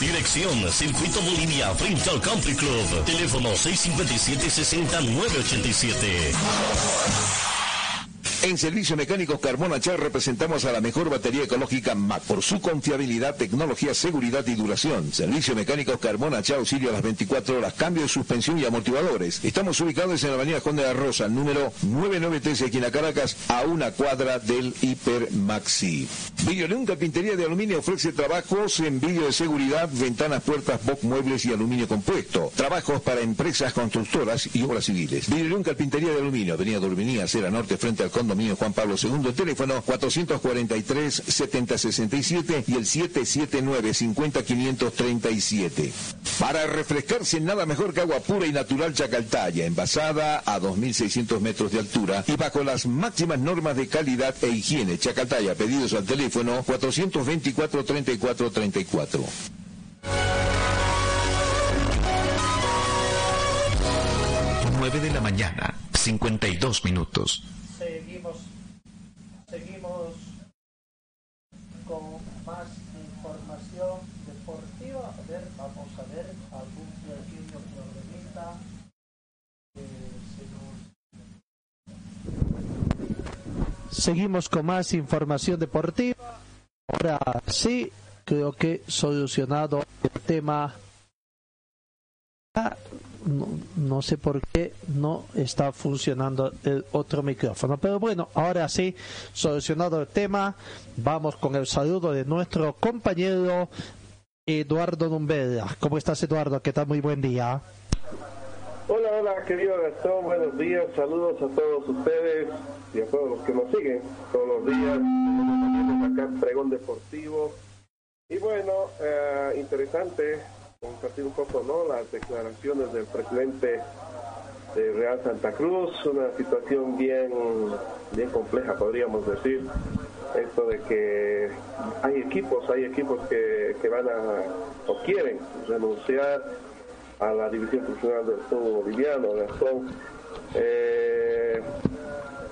Dirección Circuito Bolivia frente al Country Club. Teléfono 657-60987. En Servicio Mecánicos Carmona Char representamos a la mejor batería ecológica MAC por su confiabilidad, tecnología, seguridad y duración. Servicio Mecánicos Carmona Char auxilio a las 24 horas, cambio de suspensión y amortiguadores. Estamos ubicados en la avenida Juan de la Rosa, número 993, esquina Caracas, a una cuadra del Hiper Maxi. Videoleón Carpintería de Aluminio ofrece trabajos en vídeo de seguridad, ventanas, puertas, box, muebles y aluminio compuesto. Trabajos para empresas constructoras y obras civiles. Videoleón Carpintería de Aluminio, Avenida Dorminía, Acera Norte, frente al condominio Juan Pablo II, teléfono 443-7067 y el 779-50537. Para refrescarse, nada mejor que agua pura y natural Chacaltaya, envasada a 2.600 metros de altura y bajo las máximas normas de calidad e higiene. Chacaltaya, pedidos al teléfono 424-3434. 9 de la mañana, 52 minutos. Seguimos, seguimos con más información deportiva. A ver, vamos a ver algún pequeño problemita. que se nos- Seguimos con más información deportiva. Ahora sí, creo que solucionado el tema. Ah, no, no sé por qué no está funcionando el otro micrófono. Pero bueno, ahora sí, solucionado el tema, vamos con el saludo de nuestro compañero Eduardo Numbera. ¿Cómo estás, Eduardo? ¿Qué tal? Muy buen día. Hola, hola, querido Gastón, buenos días, saludos a todos ustedes y a todos los que nos siguen todos los días. Acá Pregón Deportivo. Y bueno, eh, interesante compartir un poco ¿no? las declaraciones del presidente de Real Santa Cruz, una situación bien, bien compleja, podríamos decir. Esto de que hay equipos, hay equipos que, que van a o quieren renunciar a la división profesional del fútbol boliviano, Gastón. Eh,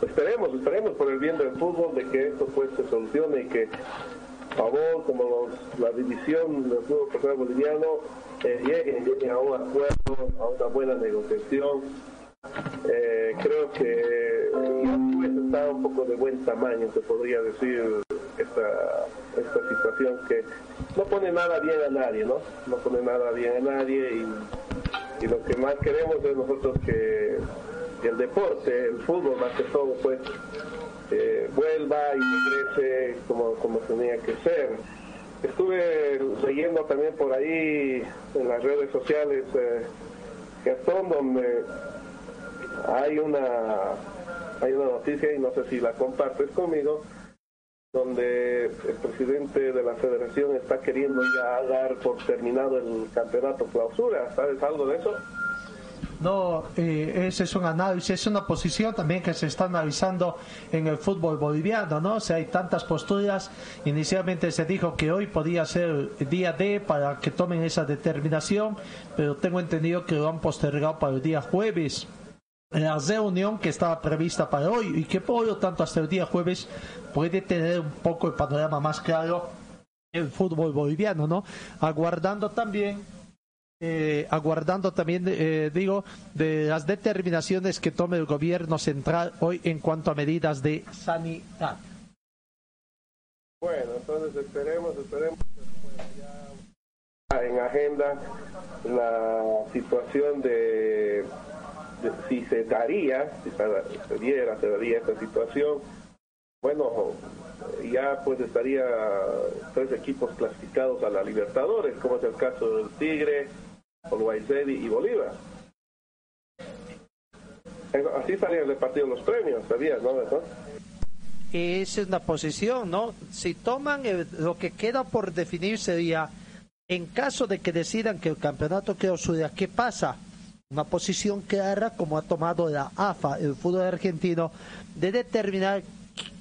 esperemos, esperemos por el bien del fútbol de que esto pues se solucione y que favor como la división del fútbol profesional boliviano eh, llegue, a un acuerdo, a una buena negociación. Eh, creo que está un poco de buen tamaño, se podría decir, esta, esta situación que no pone nada bien a nadie, ¿no? No pone nada bien a nadie y, lo que más queremos es nosotros que, el deporte, el fútbol más que todo, pues eh, vuelva y regrese como, como tenía que ser. Estuve leyendo también por ahí en las redes sociales eh, Gastón donde hay una hay una noticia y no sé si la compartes conmigo donde el presidente de la federación está queriendo ya dar por terminado el campeonato clausura. ¿Sabes algo de eso? No, eh, ese es un análisis, es una posición también que se está analizando en el fútbol boliviano, ¿no? O sea, hay tantas posturas. Inicialmente se dijo que hoy podía ser día D para que tomen esa determinación, pero tengo entendido que lo han postergado para el día jueves la reunión que estaba prevista para hoy y que por lo tanto hasta el día jueves puede tener un poco el panorama más claro el fútbol boliviano, ¿no? Aguardando también eh, aguardando también, eh, digo, de las determinaciones que tome el gobierno central hoy en cuanto a medidas de sanidad. Bueno, entonces esperemos, esperemos ya en agenda la situación de, si se daría, si se, diera, se daría esta situación. Bueno, ya pues estaría tres equipos clasificados a la Libertadores, como es el caso del Tigre, Olwaizedi y Bolívar. Así estarían repartidos los premios, ¿sabías, no? Esa es una posición, ¿no? Si toman lo que queda por definir sería, en caso de que decidan que el campeonato clausura, ¿qué pasa? Una posición clara como ha tomado la AFA, el fútbol argentino, de determinar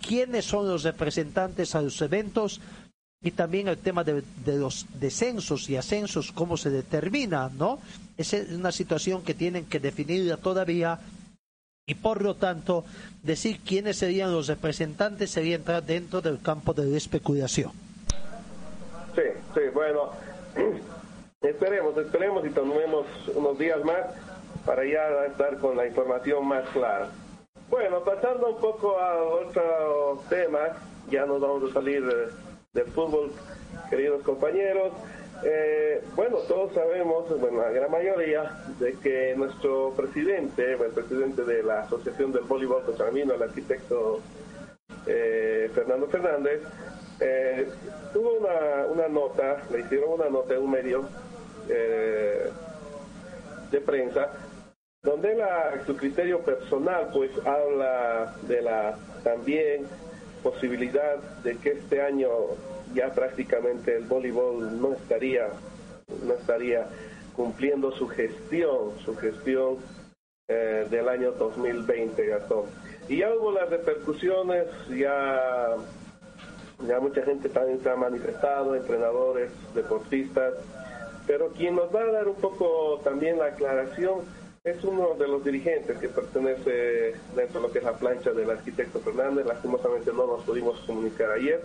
quiénes son los representantes a los eventos y también el tema de, los descensos y ascensos, cómo se determina, ¿no? Es una situación que tienen que definir todavía y por lo tanto decir quiénes serían los representantes sería entrar dentro del campo de la especulación. Sí, sí, bueno, [CLEARS THROAT] esperemos, esperemos y tomemos unos días más para ya estar con la información más clara. Bueno, pasando un poco a otros temas, ya nos vamos a salir del fútbol, queridos compañeros. Eh, bueno, todos sabemos, bueno, la gran mayoría, de que nuestro presidente, el presidente de la Asociación del Voleibol Cochabambino, el arquitecto eh, Fernando Fernández, eh, tuvo una, una, nota, le hicieron una nota en un medio de prensa, donde la, su criterio personal pues habla de la también posibilidad de que este año ya prácticamente el voleibol no estaría no estaría cumpliendo su gestión, su gestión eh, del año 2020, Gastón. Y ya hubo las repercusiones, ya, ya mucha gente también se ha manifestado, entrenadores, deportistas, pero quien nos va a dar un poco también la aclaración es uno de los dirigentes que pertenece dentro de lo que es la plancha del arquitecto Fernández. Lastimosamente no nos pudimos comunicar ayer,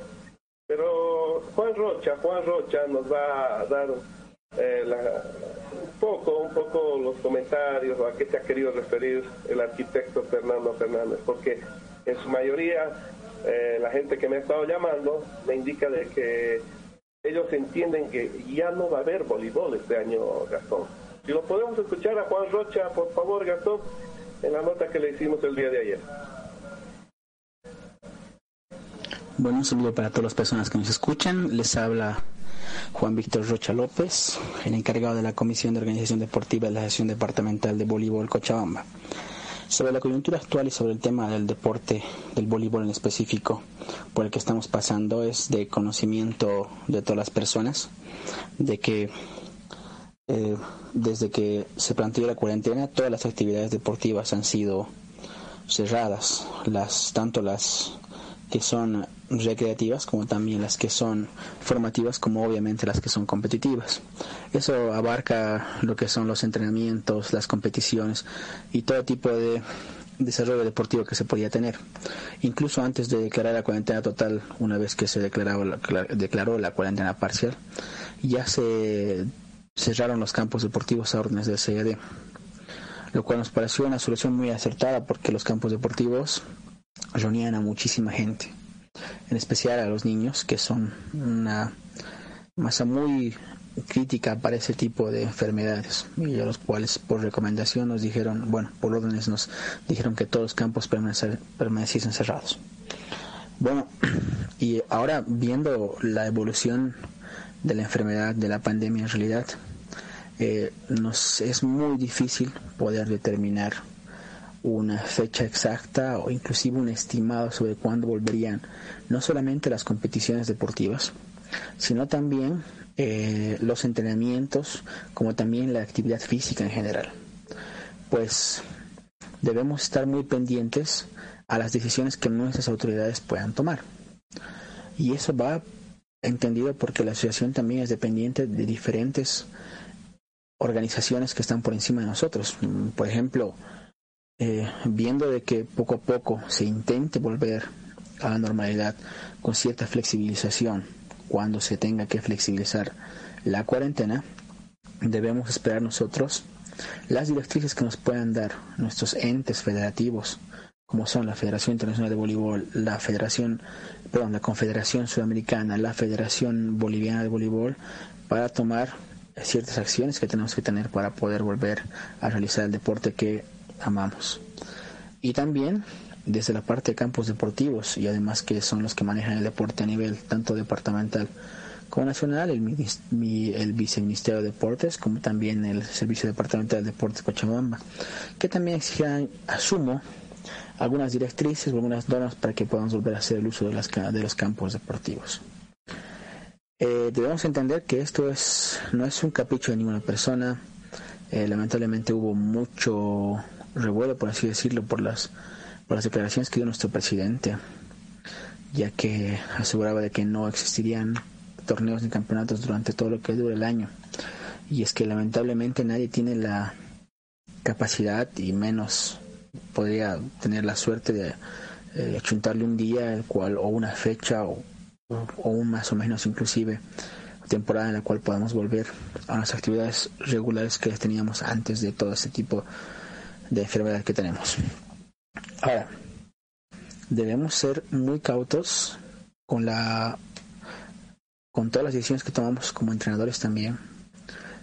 pero Juan Rocha, Juan Rocha nos va a dar eh, un poco, un poco los comentarios o a qué se ha querido referir el arquitecto Fernando Fernández, porque en su mayoría eh, la gente que me ha estado llamando me indica de que ellos entienden que ya no va a haber voleibol este año, Gastón si lo podemos escuchar a Juan Rocha, por favor, Gastón, en la nota que le hicimos el día de ayer. Bueno, un saludo para todas las personas que nos escuchan. Les habla Juan Víctor Rocha López, el encargado de la Comisión de Organización Deportiva de la Asociación Departamental de Voleibol Cochabamba. Sobre la coyuntura actual y sobre el tema del deporte, del voleibol en específico, por el que estamos pasando, es de conocimiento de todas las personas, de que eh, desde que se planteó la cuarentena, todas las actividades deportivas han sido cerradas, las tanto las que son recreativas como también las que son formativas como obviamente las que son competitivas. Eso abarca lo que son los entrenamientos, las competiciones y todo tipo de desarrollo deportivo que se podía tener. Incluso antes de declarar la cuarentena total, una vez que se declaró la, cuarentena parcial, ya se cerraron los campos deportivos a órdenes del CED, lo cual nos pareció una solución muy acertada porque los campos deportivos reunían a muchísima gente, en especial a los niños, que son una masa muy crítica para ese tipo de enfermedades y a los cuales por recomendación nos dijeron, bueno, por órdenes nos dijeron que todos los campos permaneciesen cerrados. Bueno, y ahora viendo la evolución de la enfermedad, de la pandemia en realidad, eh, nos es muy difícil poder determinar una fecha exacta o inclusive un estimado sobre cuándo volverían no solamente las competiciones deportivas, sino también eh, los entrenamientos como también la actividad física en general. Pues debemos estar muy pendientes a las decisiones que nuestras autoridades puedan tomar. Y eso va entendido porque la asociación también es dependiente de diferentes organizaciones que están por encima de nosotros. Por ejemplo, eh, viendo de que poco a poco se intente volver a la normalidad con cierta flexibilización cuando se tenga que flexibilizar la cuarentena, debemos esperar nosotros las directrices que nos puedan dar nuestros entes federativos, como son la Federación Internacional de Voleibol, la Federación, perdón, la Confederación Sudamericana, la Federación Boliviana de Voleibol, para tomar ciertas acciones que tenemos que tener para poder volver a realizar el deporte que amamos. Y también desde la parte de campos deportivos y además que son los que manejan el deporte a nivel tanto departamental como nacional, el, el Viceministerio de Deportes, como también el Servicio Departamental de Deportes Cochabamba, que también exigirán, asumo, algunas directrices, algunas normas para que podamos volver a hacer el uso de, las, de los campos deportivos. Eh, debemos entender que esto es, no es un capricho de ninguna persona. Eh, lamentablemente hubo mucho revuelo, por así decirlo, por las, por las declaraciones que dio nuestro presidente, ya que aseguraba de que no existirían torneos ni campeonatos durante todo lo que dure el año. Y es que lamentablemente nadie tiene la capacidad y menos podría tener la suerte de eh, achuntarle un día el cual o una fecha o, o un más o menos inclusive temporada en la cual podamos volver a las actividades regulares que teníamos antes de todo este tipo de enfermedad que tenemos. Ahora, debemos ser muy cautos con la con todas las decisiones que tomamos como entrenadores también.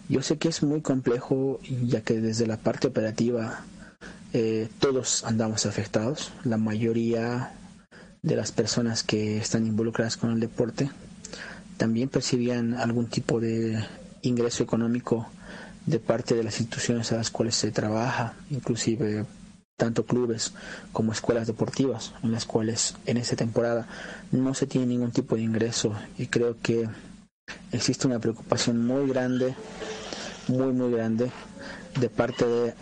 Yo sé que es muy complejo ya que desde la parte operativa eh, todos andamos afectados, la mayoría de las personas que están involucradas con el deporte también percibían algún tipo de ingreso económico de parte de las instituciones a las cuales se trabaja, inclusive tanto clubes como escuelas deportivas, en las cuales en esta temporada no se tiene ningún tipo de ingreso y creo que existe una preocupación muy grande, muy muy grande de parte de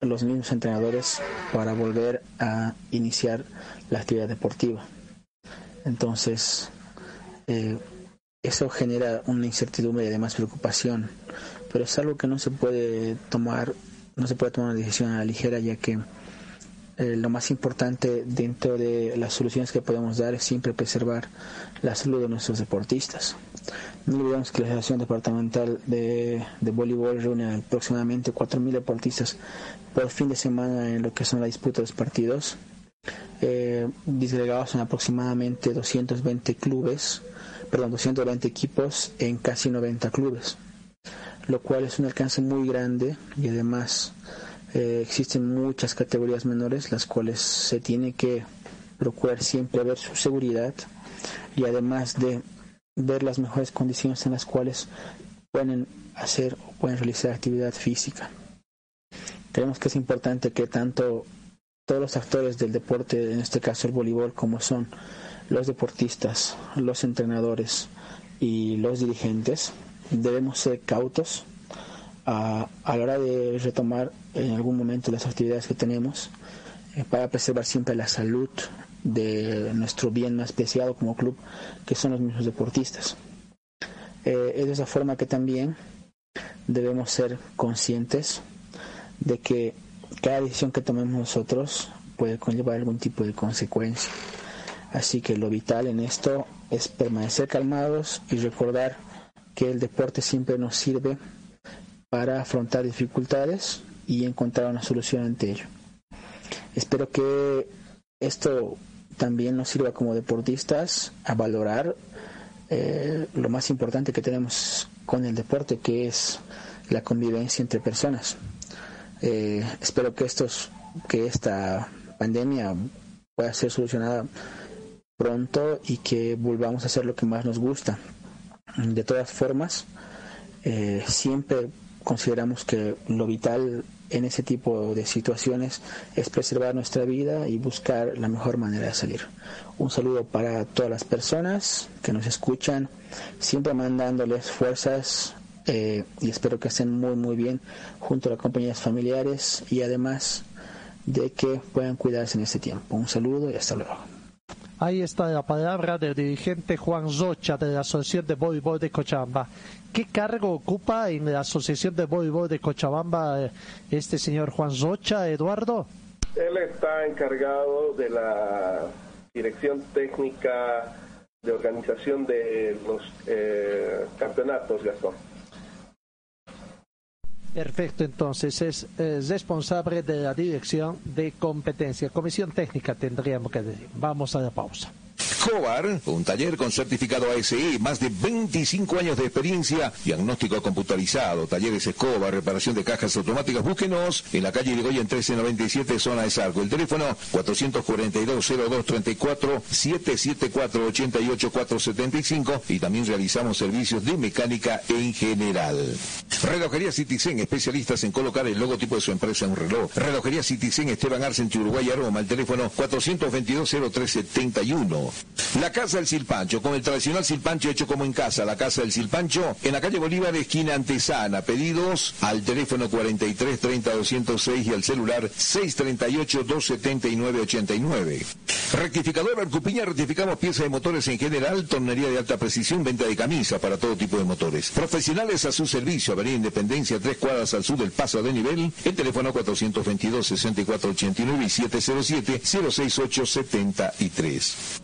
los mismos entrenadores para volver a iniciar la actividad deportiva. Entonces, eh, eso genera una incertidumbre y además preocupación, pero es algo que no se puede tomar, no se puede tomar una decisión a la ligera, ya que eh, lo más importante dentro de las soluciones que podemos dar es siempre preservar la salud de nuestros deportistas. No olvidemos que la Asociación Departamental de, de Voleibol reúne aproximadamente 4.000 deportistas por fin de semana en lo que son la disputa de los partidos, eh, disgregados en aproximadamente 220 clubes, perdón, 220 equipos en casi 90 clubes, lo cual es un alcance muy grande y además eh, existen muchas categorías menores las cuales se tiene que procurar siempre ver su seguridad y además de ver las mejores condiciones en las cuales pueden hacer o pueden realizar actividad física. Creemos que es importante que tanto todos los actores del deporte, en este caso el voleibol, como son los deportistas, los entrenadores y los dirigentes, debemos ser cautos a, la hora de retomar en algún momento las actividades que tenemos eh, para preservar siempre la salud de nuestro bien más preciado como club, que son los mismos deportistas. Eh, es de esa forma que también debemos ser conscientes de que cada decisión que tomemos nosotros puede conllevar algún tipo de consecuencia. Así que lo vital en esto es permanecer calmados y recordar que el deporte siempre nos sirve para afrontar dificultades y encontrar una solución ante ello. Espero que esto también nos sirva como deportistas a valorar eh, lo más importante que tenemos con el deporte, que es la convivencia entre personas. Eh, espero que estos, que esta pandemia pueda ser solucionada pronto y que volvamos a hacer lo que más nos gusta. De todas formas, eh, siempre consideramos que lo vital en ese tipo de situaciones es preservar nuestra vida y buscar la mejor manera de salir. Un saludo para todas las personas que nos escuchan, siempre mandándoles fuerzas eh, y espero que estén muy muy bien junto a las compañías familiares y además de que puedan cuidarse en este tiempo. Un saludo y hasta luego. Ahí está la palabra del dirigente Juan Rocha de la Asociación de Voleibol de Cochabamba. ¿Qué cargo ocupa en la Asociación de Voleibol de Cochabamba eh, este señor Juan Rocha, Eduardo? Él está encargado de la dirección técnica de organización de los eh, campeonatos, Gastón. Perfecto, entonces es responsable de la dirección de competencia. Comisión técnica tendríamos que decir. Vamos a la pausa. Escobar, un taller con certificado ASE, más de 25 años de experiencia, diagnóstico computarizado, talleres Escobar, reparación de cajas automáticas, búsquenos en la calle Irigoyen 1397, zona de Sarco. El teléfono 442-0234, 774-88475 y también realizamos servicios de mecánica en general. Relojería Citizen, especialistas en colocar el logotipo de su empresa en un reloj. Relojería Citizen, Esteban Arce, Uruguay, Aroma, el teléfono 422-0371. La Casa del Silpancho, con el tradicional silpancho hecho como en casa. La Casa del Silpancho, en la calle Bolívar, esquina Antesana. Pedidos al teléfono 43 30 206 y al celular 638 279 89. Rectificador Arcupiña, rectificamos piezas de motores en general, tornería de alta precisión, venta de camisa para todo tipo de motores. Profesionales a su servicio, Avenida Independencia, tres cuadras al sur del paso de nivel, el teléfono 422 6489 y 707 068 73.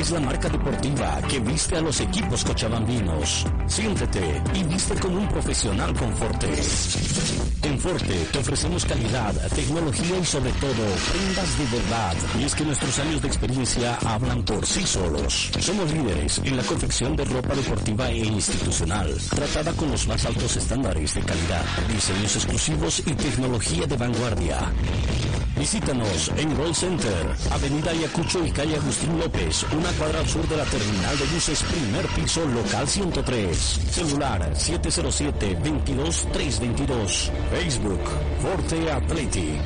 es la marca deportiva que viste a los equipos cochabambinos. Siéntete y viste como un profesional con Forte. En Forte te ofrecemos calidad, tecnología y sobre todo prendas de verdad. Y es que nuestros años de experiencia hablan por sí solos. Somos líderes en la confección de ropa deportiva e institucional, tratada con los más altos estándares de calidad, diseños exclusivos y tecnología de vanguardia. Visítanos en Gold Center, Avenida Ayacucho y calle Agustín López, una cuadra al sur de la terminal de buses, primer piso, local 103. Celular 707-22322. Facebook, Forte Athletic.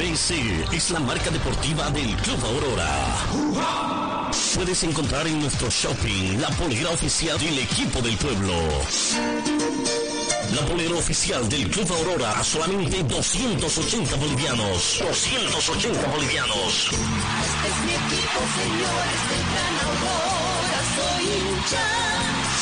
BC es la marca deportiva del Club Aurora. Puedes encontrar en nuestro shopping la polera oficial del equipo del pueblo. La polera oficial del Club Aurora a solamente 280 bolivianos. 280 bolivianos. Este es mi equipo, señores del Gran Aurora, soy hincha.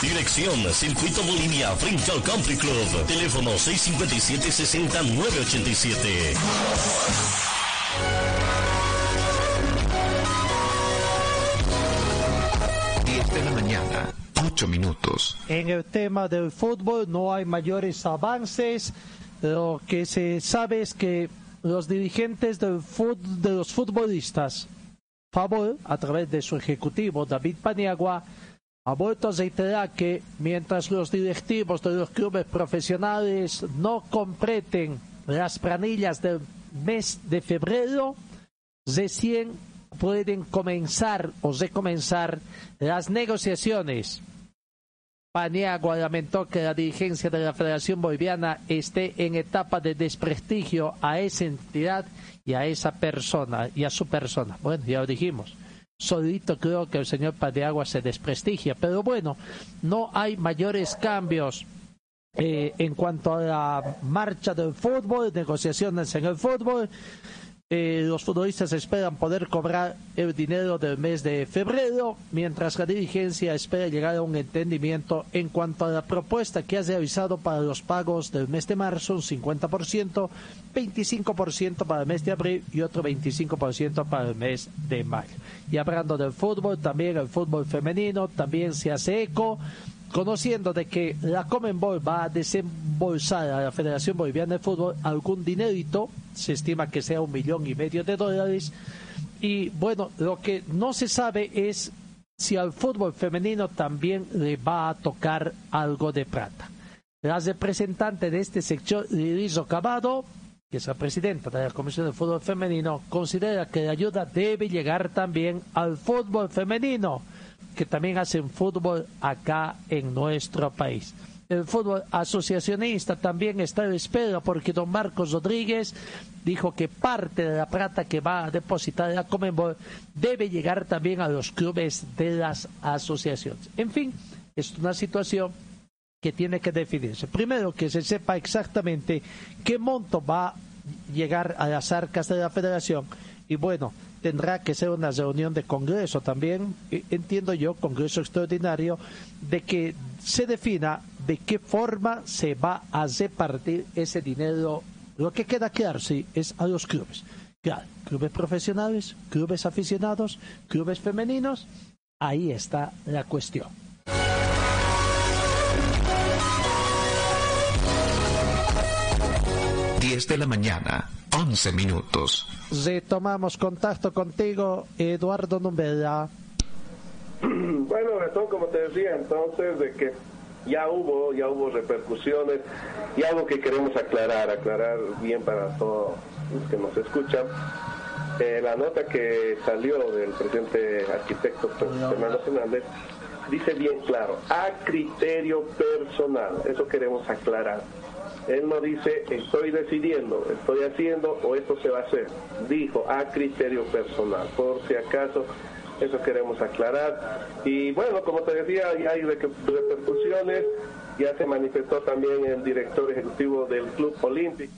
Dirección Circuito Bolivia frente al Country Club. Teléfono 657-60-987. 8 minutos. En el tema del fútbol no hay mayores avances. Lo que se sabe es que los dirigentes del fut- de los futbolistas, Favor, a través de su ejecutivo David Paniagua, ha vuelto a reiterar que mientras los directivos de los clubes profesionales no completen las planillas del mes de febrero, recién pueden comenzar o recomenzar las negociaciones. Paniagua lamentó que la dirigencia de la Federación Boliviana esté en etapa de desprestigio a esa entidad y a esa persona y a su persona. Bueno, ya lo dijimos. Solito creo que el señor Paniagua se desprestigia, pero bueno, no hay mayores cambios eh, en cuanto a la marcha del fútbol, negociaciones en el fútbol. Eh, los futbolistas esperan poder cobrar el dinero del mes de febrero, mientras la dirigencia espera llegar a un entendimiento en cuanto a la propuesta que ha realizado para los pagos del mes de marzo, un 50%, 25% para el mes de abril y otro 25% para el mes de mayo. Y hablando del fútbol, también el fútbol femenino también se hace eco conociendo de que la Comenbol va a desembolsar a la Federación Boliviana de Fútbol algún dinerito, se estima que sea un millón y medio de dólares, y bueno, lo que no se sabe es si al fútbol femenino también le va a tocar algo de plata. La representante de este sector, Lirizo Cabado, que es la presidenta de la Comisión de Fútbol Femenino, considera que la ayuda debe llegar también al fútbol femenino que también hacen fútbol acá en nuestro país. El fútbol asociacionista también está en espera porque don Marcos Rodríguez dijo que parte de la plata que va a depositar la Comenbol debe llegar también a los clubes de las asociaciones. En fin, es una situación que tiene que definirse. Primero, que se sepa exactamente qué monto va a llegar a las arcas de la federación y bueno, tendrá que ser una reunión de Congreso también, eh, entiendo yo, Congreso extraordinario, de que se defina de qué forma se va a repartir ese dinero. Lo que queda claro, sí, es a los clubes. Clubes profesionales, clubes aficionados, clubes femeninos, ahí está la cuestión. Diez de la mañana, 11 minutos. Retomamos contacto contigo, Eduardo Numbera. [CLEARS THROAT] Bueno, Gastón, como te decía entonces, de que ya hubo, ya hubo repercusiones y algo que queremos aclarar, aclarar bien para todos los que nos escuchan. Eh, la nota que salió del presidente arquitecto Fernando Fernández dice bien claro, a criterio personal, eso queremos aclarar. Él no dice estoy decidiendo, estoy haciendo o esto se va a hacer. Dijo a criterio personal, por si acaso eso queremos aclarar. Y bueno, como te decía, hay reper- repercusiones, ya se manifestó también el director ejecutivo del Club Olímpico.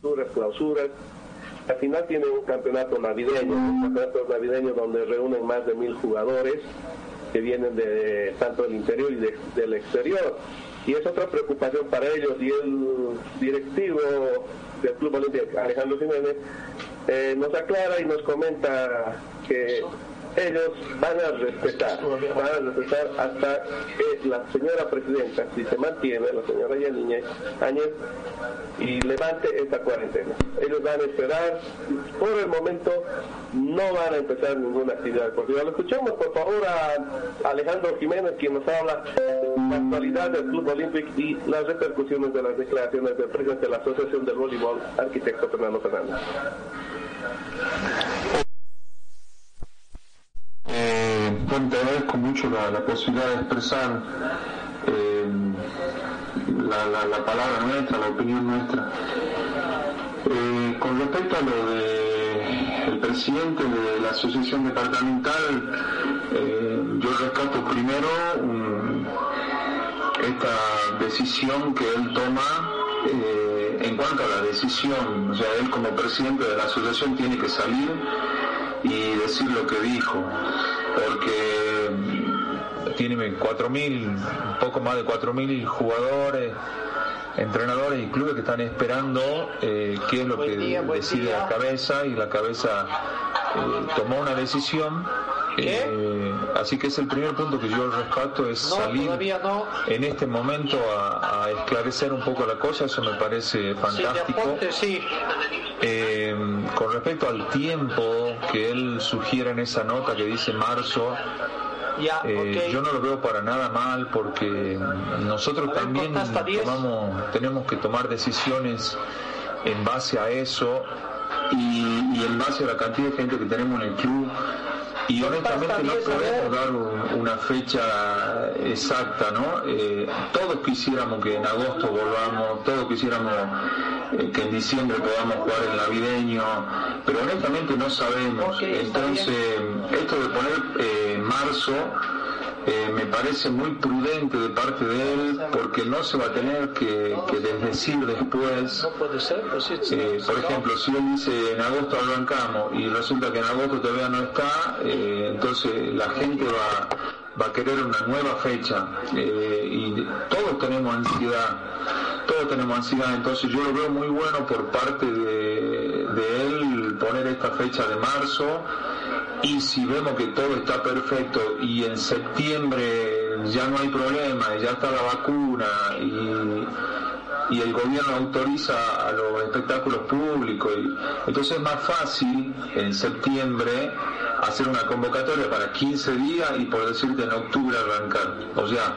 Aperturas, clausuras. Al final tienen un campeonato navideño, un campeonato navideño donde reúnen más de mil jugadores que vienen de tanto del interior y de- del exterior. Y es otra preocupación para ellos. Y el directivo del Club Olímpico, Alejandro Jiménez, eh, nos aclara y nos comenta que ellos van a respetar, van a respetar hasta que la señora presidenta, si se mantiene, la señora Yanine Áñez, y levante esta cuarentena. Ellos van a esperar, por el momento no van a empezar ninguna actividad deportiva. Lo escuchamos por favor a Alejandro Jiménez, quien nos habla de la actualidad del Club Olímpico y las repercusiones de las declaraciones del presidente de la Asociación del Voleibol, arquitecto Fernando Fernández. Eh, bueno, te agradezco mucho la, posibilidad de expresar eh, la, la- la palabra nuestra, la opinión nuestra. Eh, con respecto a lo de el presidente de la asociación departamental, eh, yo rescato primero esta decisión que él toma en cuanto a la decisión, o sea, él como presidente de la asociación tiene que salir y decir lo que dijo, porque tiene 4.000, un poco más de 4.000 jugadores entrenadores y clubes que están esperando eh, qué es lo que decide la cabeza y la cabeza eh, tomó una decisión. Eh, así que es el primer punto que yo rescato, es salir en este momento a, esclarecer un poco la cosa, eso me parece fantástico. con respecto al tiempo que él sugiere en esa nota que dice marzo, eh, yo no lo veo para nada mal porque nosotros también tomamos, tenemos que tomar decisiones en base a eso y, en base a la cantidad de gente que tenemos en el club y honestamente no podemos dar una fecha exacta, ¿no? Eh, todos quisiéramos que en agosto volvamos, todos quisiéramos eh, que en diciembre podamos jugar el navideño, pero honestamente no sabemos. Entonces, esto de poner eh, marzo eh, me parece muy prudente de parte de él porque no se va a tener que, desdecir después. No puede ser, pues eh, por ejemplo, si él dice en agosto arrancamos y resulta que en agosto todavía no está, eh, entonces la gente va, va a querer una nueva fecha. Y todos tenemos ansiedad, todos tenemos ansiedad, entonces yo lo veo muy bueno por parte de, de él poner esta fecha de marzo y si vemos que todo está perfecto y en septiembre ya no hay problema, ya está la vacuna y, el gobierno autoriza a los espectáculos públicos, y, entonces es más fácil en septiembre hacer una convocatoria para 15 días y por decirte en octubre arrancar. O sea,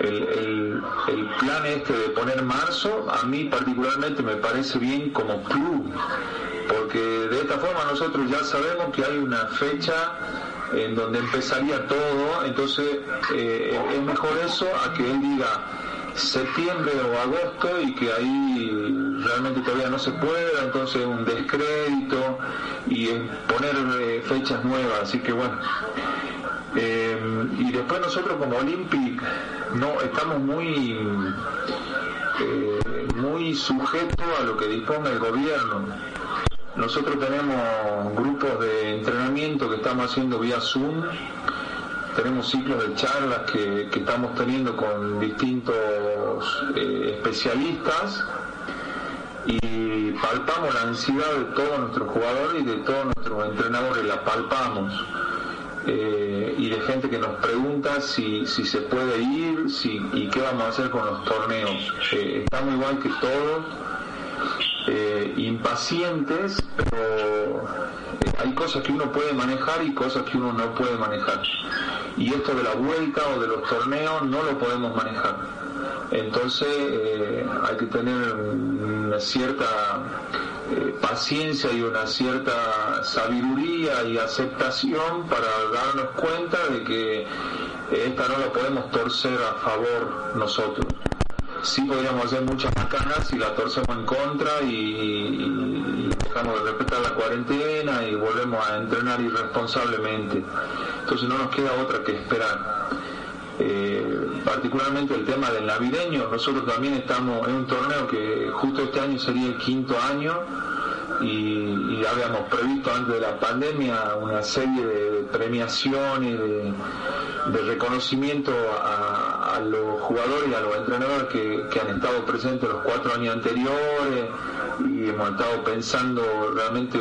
el, el plan este de poner marzo, a mí particularmente me parece bien como club porque de esta forma nosotros ya sabemos que hay una fecha en donde empezaría todo, entonces eh, es mejor eso a que él diga septiembre o agosto y que ahí realmente todavía no se pueda, entonces un descrédito y poner eh, fechas nuevas, así que bueno. Eh, y después nosotros como Olympic no estamos muy muy sujetos a lo que disponga el gobierno nosotros tenemos grupos de entrenamiento que estamos haciendo vía Zoom, tenemos ciclos de charlas que, estamos teniendo con distintos eh, especialistas y palpamos la ansiedad de todos nuestros jugadores y de todos nuestros entrenadores, la palpamos. Eh, y de gente que nos pregunta si, se puede ir si, y qué vamos a hacer con los torneos. Eh, estamos igual que todos eh, impacientes, pero eh, hay cosas que uno puede manejar y cosas que uno no puede manejar. Y esto de la vuelta o de los torneos no lo podemos manejar. Entonces eh, hay que tener una cierta paciencia y una cierta sabiduría y aceptación para darnos cuenta de que esta no la podemos torcer a favor nosotros sí podríamos hacer muchas macanas si la torcemos en contra y, dejamos de respetar la cuarentena y volvemos a entrenar irresponsablemente. Entonces no nos queda otra que esperar. Eh, particularmente el tema del navideño, nosotros también estamos en un torneo que justo este año sería el quinto año y, habíamos previsto antes de la pandemia una serie de premiaciones, de, reconocimiento a, los jugadores y a los entrenadores que, han estado presentes los cuatro años anteriores y hemos estado pensando realmente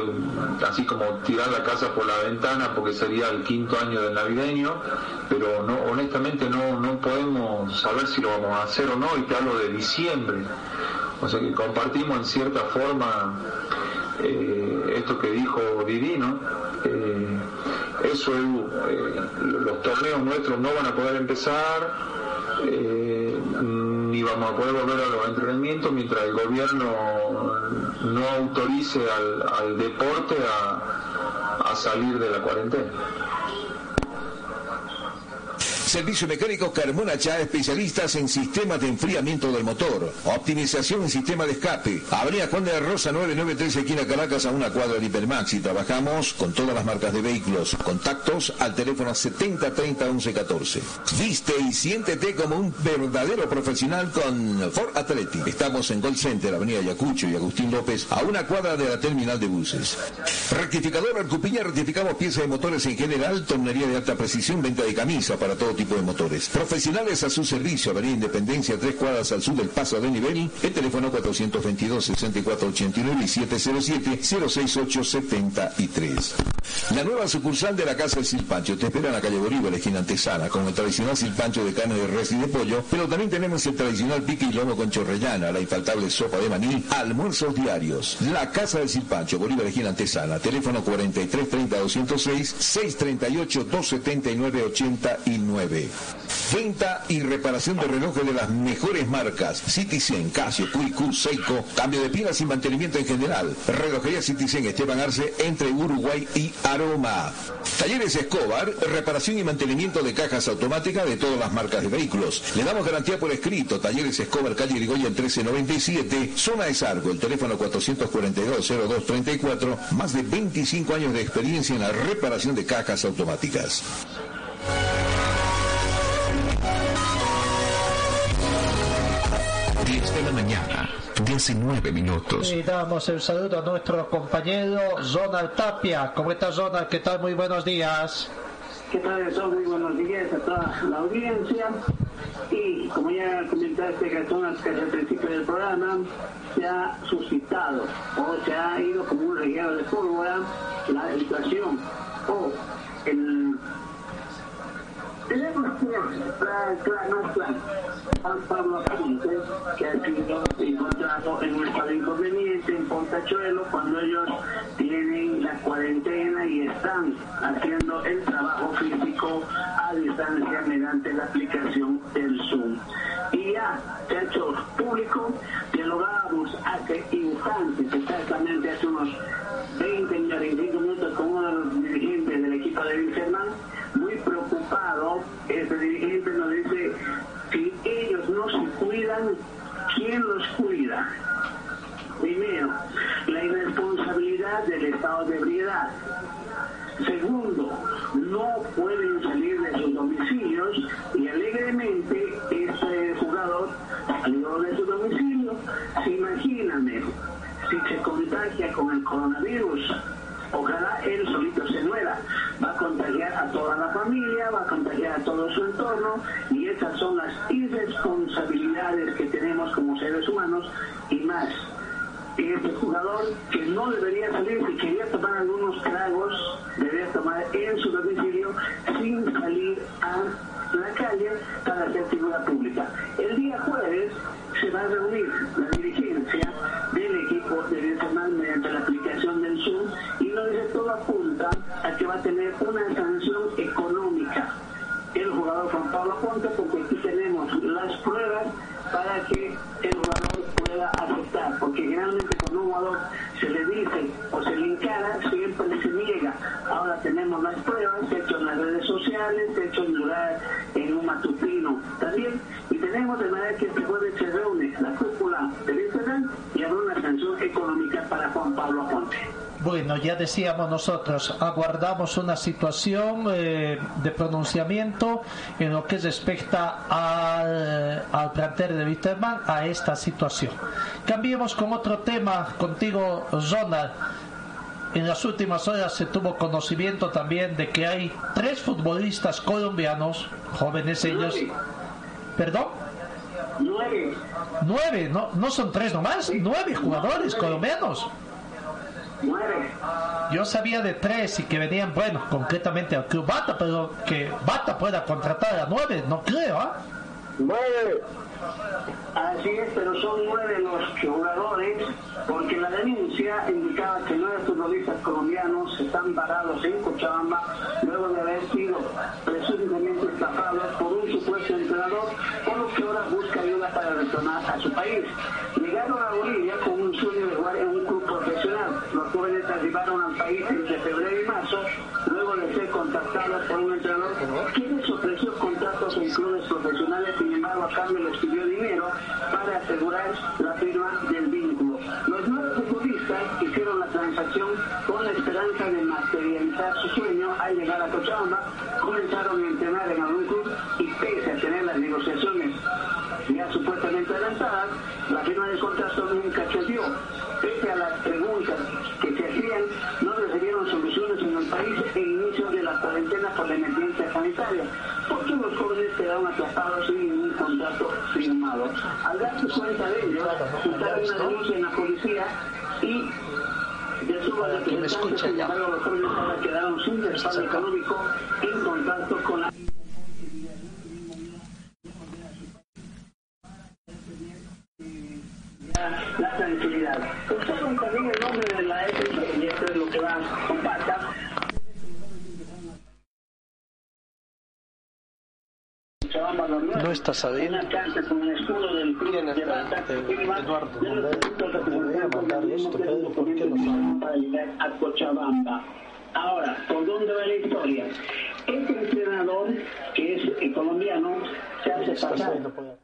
así como tirar la casa por la ventana porque sería el quinto año del navideño, pero no honestamente no, no podemos saber si lo vamos a hacer o no y te hablo de diciembre. O sea que compartimos en cierta forma eh, esto que dijo Divino. Eh, eso eh, los torneos nuestros no van a poder empezar, ni vamos a poder volver a los entrenamientos mientras el gobierno no autorice al, deporte a, salir de la cuarentena. Servicio Mecánico Carmona Chá, especialistas en sistemas de enfriamiento del motor, optimización en sistema de escape. Avenida Juan de la Rosa 993, esquina Caracas, a una cuadra de Hipermax. Y trabajamos con todas las marcas de vehículos. Contactos al teléfono 70 30 11 14. Viste y siéntete como un verdadero profesional con Ford Athletic. Estamos en Gold Center, Avenida Yacucho y Agustín López, a una cuadra de la terminal de buses. Rectificador Arcupiña, rectificamos piezas de motores en general, tornería de alta precisión, venta de camisa para todo tipo de motores. Profesionales a su servicio, Avenida Independencia, tres cuadras al sur del paso de nivel, el teléfono 422-6489 y 707-06873. La nueva sucursal de la Casa del Silpancho te espera en la calle Bolívar, esquina antesana, con el tradicional silpancho de carne de res y de pollo, pero también tenemos el tradicional pique y lomo con chorrellana, la infaltable sopa de maní, almuerzos diarios. La Casa del Silpancho, Bolívar, esquina antesana, teléfono 43 30 206 638 279 89. Venta y reparación de relojes de las mejores marcas. Citizen, Casio, QQ, Seiko. Cambio de pilas y mantenimiento en general. Relojería Citizen Esteban Arce entre Uruguay y Aroma. Talleres Escobar, reparación y mantenimiento de cajas automáticas de todas las marcas de vehículos. Le damos garantía por escrito. Talleres Escobar, calle Irigoyen 1397, zona de Sargo, el teléfono 442-0234. Más de 25 años de experiencia en la reparación de cajas automáticas. 10 de la mañana, 19 minutos. Y damos el saludo a nuestro compañero Zonal Tapia. ¿Cómo está Zonal? ¿Qué tal? Muy buenos días. ¿Qué tal? Son muy buenos días a toda la audiencia. Y como ya comentaste, que al principio del programa, se ha suscitado o se ha ido como un regalo de pólvora la situación o el tenemos plan, plan, plan. Juan Pablo Apunte, que ha sido encontrado en un estado inconveniente en Pontachuelo cuando ellos tienen la cuarentena y están haciendo el trabajo físico a distancia mediante la aplicación del Zoom. Y ya se ha hecho público, dialogábamos hace instantes, exactamente hace unos este dirigente nos dice, si ellos no se cuidan, ¿quién los cuida? Primero, la irresponsabilidad del estado de ebriedad. Segundo, no pueden salir de sus domicilios y alegremente este jugador salió de su domicilio. Imagíname, si se contagia con el coronavirus, su entorno y esas son las irresponsabilidades que tenemos como seres humanos y más. Este jugador que no debería salir, si quería tomar algunos tragos, debería tomar en su domicilio sin salir a la calle para hacer figura pública. El día jueves se va a reunir que el jugador pueda aceptar porque generalmente cuando un jugador se le dice o se le encara siempre se niega. Ahora tenemos las pruebas hecho en las redes sociales hecho en lugar en un matutino también y tenemos de manera que este jueves se reúne la cúpula del Instagram y habrá una sanción económica para Juan Pablo Ponte Bueno, ya decíamos nosotros, aguardamos una situación eh, de pronunciamiento en lo que respecta al, al plantel de Witterman a esta situación. Cambiemos con otro tema contigo, Ronald. En las últimas horas se tuvo conocimiento también de que hay tres futbolistas colombianos, jóvenes ellos. ¿Perdón? Nueve. Nueve, no, no son tres nomás, nueve jugadores colombianos. Yo sabía de tres y que venían, bueno, concretamente al Club Bata, pero que Bata pueda contratar a nueve, no creo, ¿ah? Nueve. Así es, pero son nueve los jugadores, porque la denuncia indicaba que nueve futbolistas colombianos están varados en Cochabamba luego de haber sido presumiblemente estafados por un supuesto entrenador, por lo que ahora busca ayuda para retornar a su país. Llegaron a Bolivia con arribaron al país entre febrero y marzo, luego de ser contactados por un entrenador que les ofreció contrato en clubes profesionales, sin embargo a cambio les pidió dinero para asegurar la firma del vínculo. Los nuevos futbolistas hicieron la transacción con la esperanza de materializar su sueño al llegar a Cochabamba, comenzaron a entrenar en algún club y pese a tener las negociaciones ya supuestamente adelantadas, la firma del contrato nunca se dio. Quedaron atrapados sin ningún contrato firmado. Al darse cuenta de ello, juntaron una denuncia en la policía y de su representantes, sin embargo, los jóvenes ahora quedaron sin respaldo económico en contacto con la Está escudo del club de Bata, Eduardo, de los puntos mandar esto, Pedro, ¿por qué no a Cochabamba. Ahora, ¿por dónde va la historia? Este entrenador, que es eh, colombiano, se hace pasar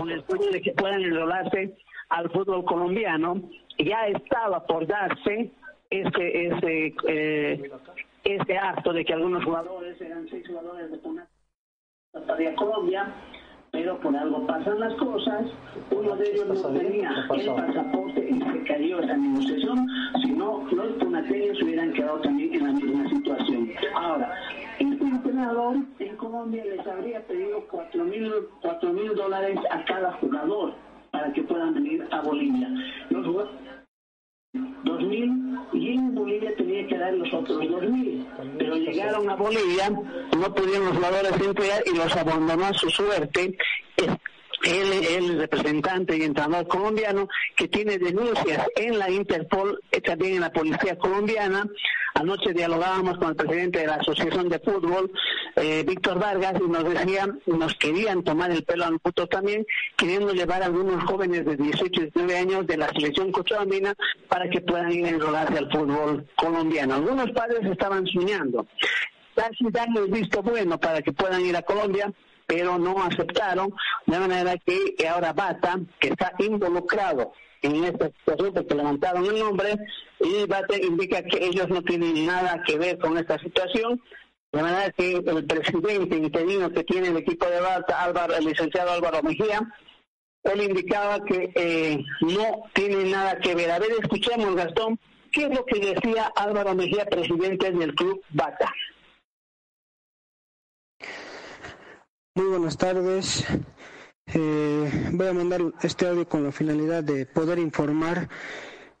con el sueño de que puedan enrolarse al fútbol colombiano. Ya estaba por darse este, este, eh, este acto de que algunos jugadores, eran seis jugadores de Puna, para Colombia, pero por algo pasan las cosas. Uno de ellos no tenía el pasaporte y se cayó esa negociación, si no, los punateños hubieran quedado también en la misma situación. Ahora, entrenador en Colombia les habría pedido cuatro mil mil dólares a cada jugador para que puedan venir a Bolivia. Los jugadores 2.000 y en Bolivia tenía que dar los otros 2.000. Pero llegaron a Bolivia, no pudieron los jugadores emplear y los abandonó a su suerte. Él, el representante y entrenador colombiano que tiene denuncias en la Interpol, eh, también en la policía colombiana. Anoche dialogábamos con el presidente de la Asociación de Fútbol, eh, Víctor Vargas, y nos decían, nos querían tomar el pelo a nosotros también, queriendo llevar a algunos jóvenes de 18 y 19 años de la selección cochabambina para que puedan ir a enrolarse al fútbol colombiano. Algunos padres estaban soñando. Casi darles visto bueno para que puedan ir a Colombia, pero no aceptaron, de manera que ahora Bata, que está involucrado en esta situación porque levantaron el nombre y Bata indica que ellos no tienen nada que ver con esta situación, de manera que el presidente interino que tiene el equipo de Bata, Álvaro, el licenciado Álvaro Mejía, él indicaba que eh, no tiene nada que ver. A ver, escuchemos, Gastón, ¿qué es lo que decía Álvaro Mejía, presidente del club Bata? Muy buenas tardes. Eh, voy a mandar este audio con la finalidad de poder informar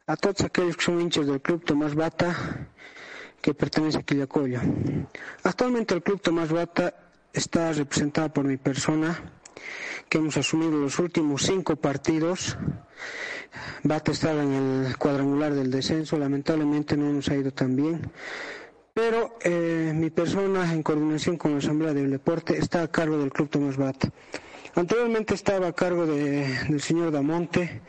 a todos aquellos que son hinchas del Club Tomás Bata que pertenece a Quillacoyo. Actualmente el Club Tomás Bata está representado por mi persona, que hemos asumido los últimos cinco partidos. Bata estaba en el cuadrangular del descenso, lamentablemente no nos ha ido tan bien pero eh, mi persona, en coordinación con la Asamblea del Deporte, está a cargo del Club Tomás Bata. Anteriormente estaba a cargo de, del señor Damonte,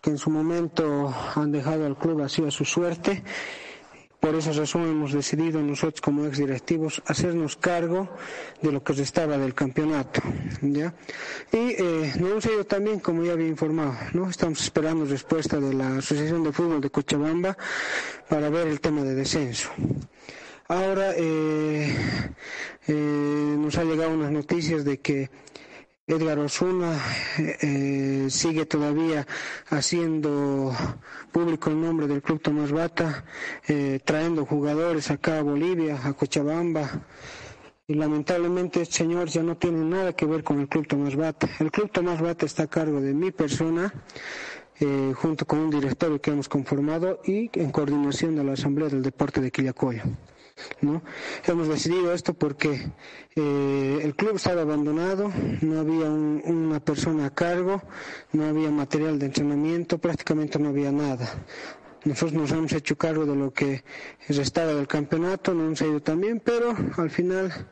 que en su momento han dejado al club así a su suerte. Por esa razón hemos decidido nosotros como ex directivos hacernos cargo de lo que restaba del campeonato. ¿ya? Y eh, nos hemos ido también, como ya había informado, ¿no? estamos esperando respuesta de la Asociación de Fútbol de Cochabamba para ver el tema de descenso. Ahora eh, eh, nos ha llegado unas noticias de que Edgar Osuna eh, sigue todavía haciendo público el nombre del Club Tomás Bata, eh, trayendo jugadores acá a Bolivia, a Cochabamba. Y lamentablemente este señor ya no tiene nada que ver con el Club Tomás Bata. El Club Tomás Bata está a cargo de mi persona, eh, junto con un directorio que hemos conformado y en coordinación de la Asamblea del Deporte de Quillacoyo. ¿No? Hemos decidido esto porque eh, el club estaba abandonado, no había una persona a cargo, no había material de entrenamiento, prácticamente no había nada. nosotros nos hemos hecho cargo de lo que restaba del campeonato, no hemos ido también, pero al final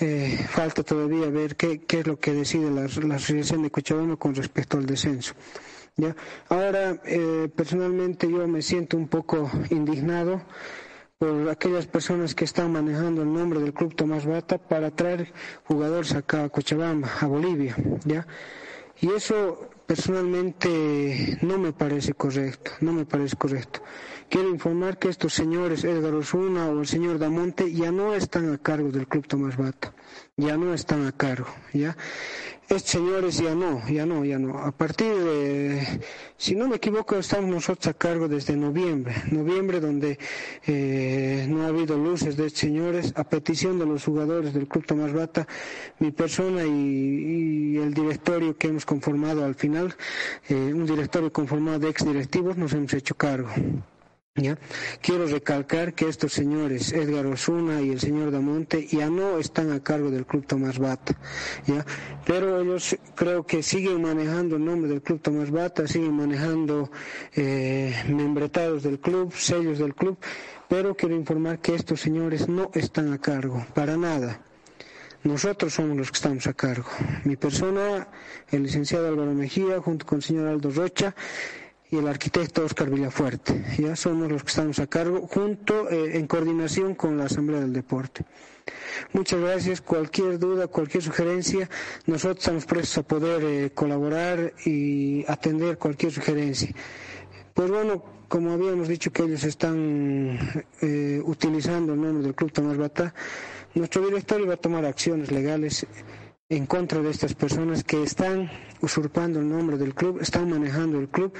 eh, falta todavía ver qué, es lo que decide la, la Asociación de Cochabamba con respecto al descenso. ¿ya? Ahora, eh, personalmente yo me siento un poco indignado por aquellas personas que están manejando el nombre del Club Tomás Bata para traer jugadores acá a Cochabamba, a Bolivia, ¿ya? Y eso personalmente no me parece correcto, no me parece correcto. Quiero informar que estos señores, Edgar Osuna o el señor Damonte, ya no están a cargo del Club Tomás Bata, ya no están a cargo, ¿ya? Estos señores ya no, ya no, ya no. A partir de, si no me equivoco, estamos nosotros a cargo desde noviembre, noviembre donde eh, no ha habido luces de estos señores, a petición de los jugadores del Club Tomás Bata, mi persona y, el directorio que hemos conformado al final, eh, un directorio conformado de ex directivos, nos hemos hecho cargo. ¿Ya? Quiero recalcar que estos señores, Edgar Osuna y el señor Damonte, ya no están a cargo del Club Tomás Bata, pero ellos creo que siguen manejando el nombre del Club Tomás Bata, siguen manejando eh, membretados del club, sellos del club, pero quiero informar que estos señores no están a cargo, para nada. Nosotros somos los que estamos a cargo. Mi persona, el licenciado Álvaro Mejía, junto con el señor Aldo Rocha, y el arquitecto Oscar Villafuerte. Ya somos los que estamos a cargo, junto eh, en coordinación con la Asamblea del Deporte. Muchas gracias. Cualquier duda, cualquier sugerencia, nosotros estamos prestos a poder eh, colaborar y atender cualquier sugerencia. Pues bueno, como habíamos dicho que ellos están eh, utilizando el nombre del Club Tomás Bata, nuestro directorio va a tomar acciones legales en contra de estas personas que están usurpando el nombre del club, están manejando el club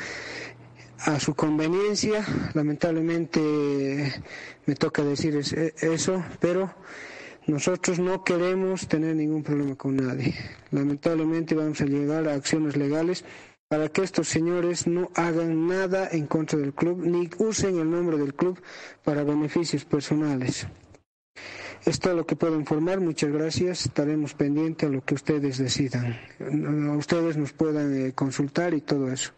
a su conveniencia. Lamentablemente me toca decir eso, pero nosotros no queremos tener ningún problema con nadie. Lamentablemente vamos a llegar a acciones legales para que estos señores no hagan nada en contra del club ni usen el nombre del club para beneficios personales. Es todo lo que puedo informar. Muchas gracias. Estaremos pendientes a lo que ustedes decidan. Ustedes nos puedan eh, consultar y todo eso.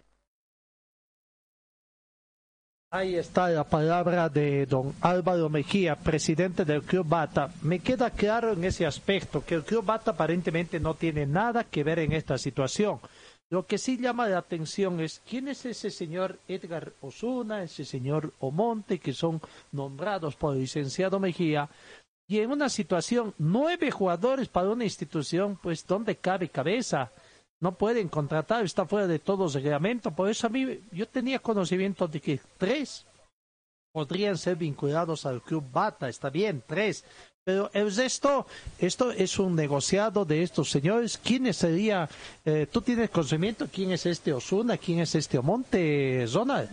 Ahí está la palabra de don Álvaro Mejía, presidente del Club Bata. Me queda claro en ese aspecto que el Club Bata aparentemente no tiene nada que ver en esta situación. Lo que sí llama la atención es quién es ese señor Edgar Osuna, ese señor Omonte, que son nombrados por el licenciado Mejía, y en una situación, nueve jugadores para una institución, pues ¿dónde cabe cabeza? No pueden contratar, está fuera de todo reglamento. Por eso a mí, yo tenía conocimiento de que tres podrían ser vinculados al club Bata, está bien, tres. Pero el resto, esto es un negociado de estos señores. ¿Quién sería? Eh, ¿Tú tienes conocimiento? ¿Quién es este Osuna? ¿Quién es este Omonte, Ronald?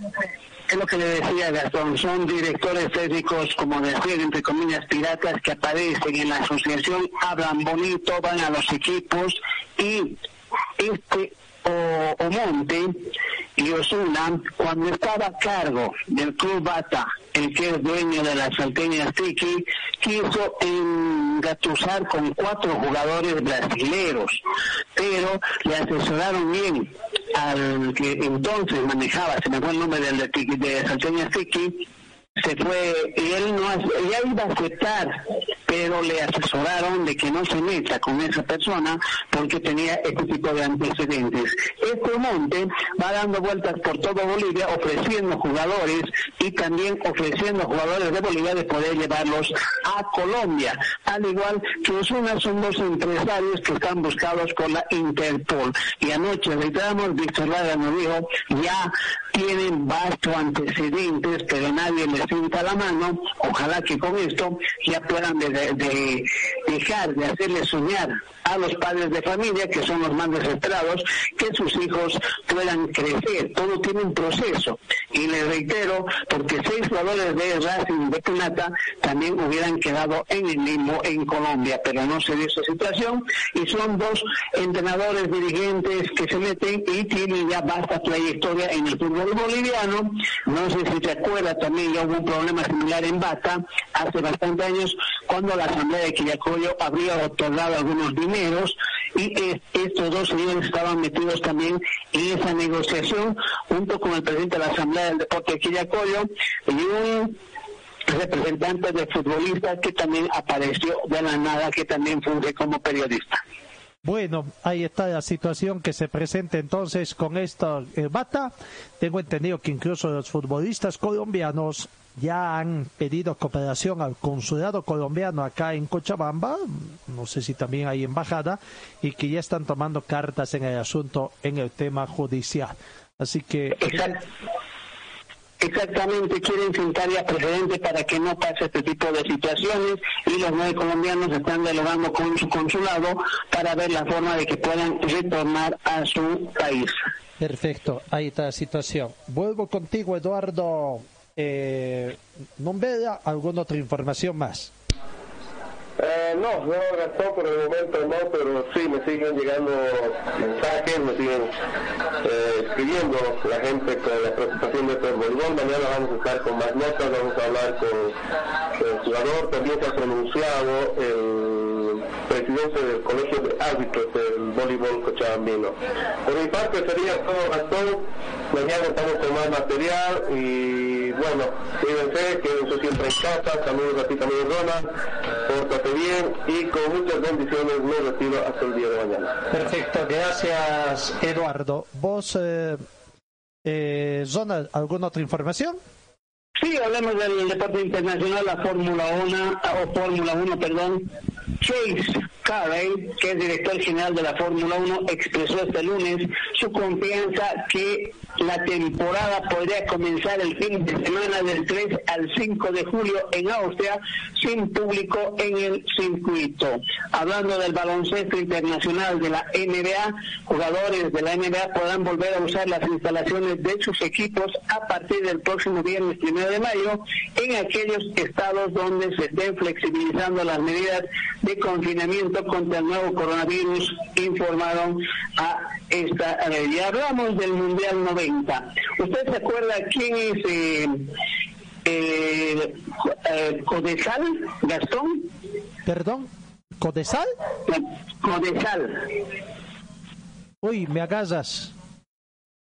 Es lo que le decía Gastón, son directores técnicos, como decía, entre comillas, piratas que aparecen en la asociación, hablan bonito, van a los equipos y este o, Monte y Osuna, cuando estaba a cargo del Club Bata, el que es dueño de las salteñas Tiki, quiso engatusar con cuatro jugadores brasileros, pero le asesoraron bien al que entonces manejaba, se me fue el nombre del de, de Salteñas Tiki, se fue y él no ya iba a aceptar pero le asesoraron de que no se meta con esa persona porque tenía este tipo de antecedentes. Este monte va dando vueltas por todo Bolivia ofreciendo jugadores y también ofreciendo jugadores de Bolivia de poder llevarlos a Colombia, al igual que Osuna son dos empresarios que están buscados por la Interpol. Y anoche reiteramos, Víctor Lara nos dijo, ya tienen vasto antecedentes, pero nadie les sienta la mano. Ojalá que con esto ya puedan de, dejar de hacerle soñar a los padres de familia, que son los más desesperados, que sus hijos puedan crecer. Todo tiene un proceso. Y les reitero, porque seis jugadores de Racing de Plata también hubieran quedado en el mismo en Colombia, pero no se dio esa situación. Y son dos entrenadores dirigentes que se meten y tienen ya vasta trayectoria en el fútbol boliviano. No sé si se acuerda, también ya hubo un problema similar en Bata hace bastantes años, cuando la Asamblea de Quillacoyo habría otorgado algunos dineros y estos dos señores estaban metidos también en esa negociación junto con el presidente de la Asamblea del Deporte de Quillacoyo y un representante de futbolistas que también apareció de la nada, que también funge como periodista. Bueno, ahí está la situación que se presenta entonces con esta bata. Tengo entendido que incluso los futbolistas colombianos ya han pedido cooperación al consulado colombiano acá en Cochabamba, no sé si también hay embajada, y que ya están tomando cartas en el asunto en el tema judicial. Así que... Exactamente, quieren sentar ya precedentes para que no pase este tipo de situaciones y los nueve colombianos están dialogando con su consulado para ver la forma de que puedan retornar a su país. Perfecto, ahí está la situación. Vuelvo contigo, Eduardo. Eh, ¿No vea alguna otra información más? Eh, no, no Gastón por el momento no, pero sí me siguen llegando mensajes, me siguen eh, escribiendo la gente con la preocupación de este voleibol. Mañana vamos a estar con más notas, vamos a hablar con el jugador, también se ha pronunciado el presidente del Colegio de Árbitros del Voleibol Cochabambino. Por mi parte sería todo Gastón, mañana estamos con más material y bueno, cuídense, quédense siempre en casa, saludos a ti también Ronald, pórtate bien y con muchas bendiciones me retiro hasta el día de mañana. Perfecto, gracias Eduardo. ¿Vos, eh, eh, Zona, alguna otra información? Sí, hablemos del deporte internacional, la Fórmula 1, o Fórmula 1, perdón. Chase Carey, que es director general de la Fórmula 1, expresó este lunes su confianza que la temporada podría comenzar el fin de semana del 3 al 5 de julio en Austria sin público en el circuito. Hablando del baloncesto internacional de la NBA, jugadores de la NBA podrán volver a usar las instalaciones de sus equipos a partir del próximo viernes 1 de mayo en aquellos estados donde se estén flexibilizando las medidas de confinamiento contra el nuevo coronavirus, informaron a esta red. Y hablamos del Mundial 90. ¿Usted se acuerda quién es eh, eh, eh, Codesal, Gastón? Perdón, ¿Codesal? Codesal. Uy, me agasas.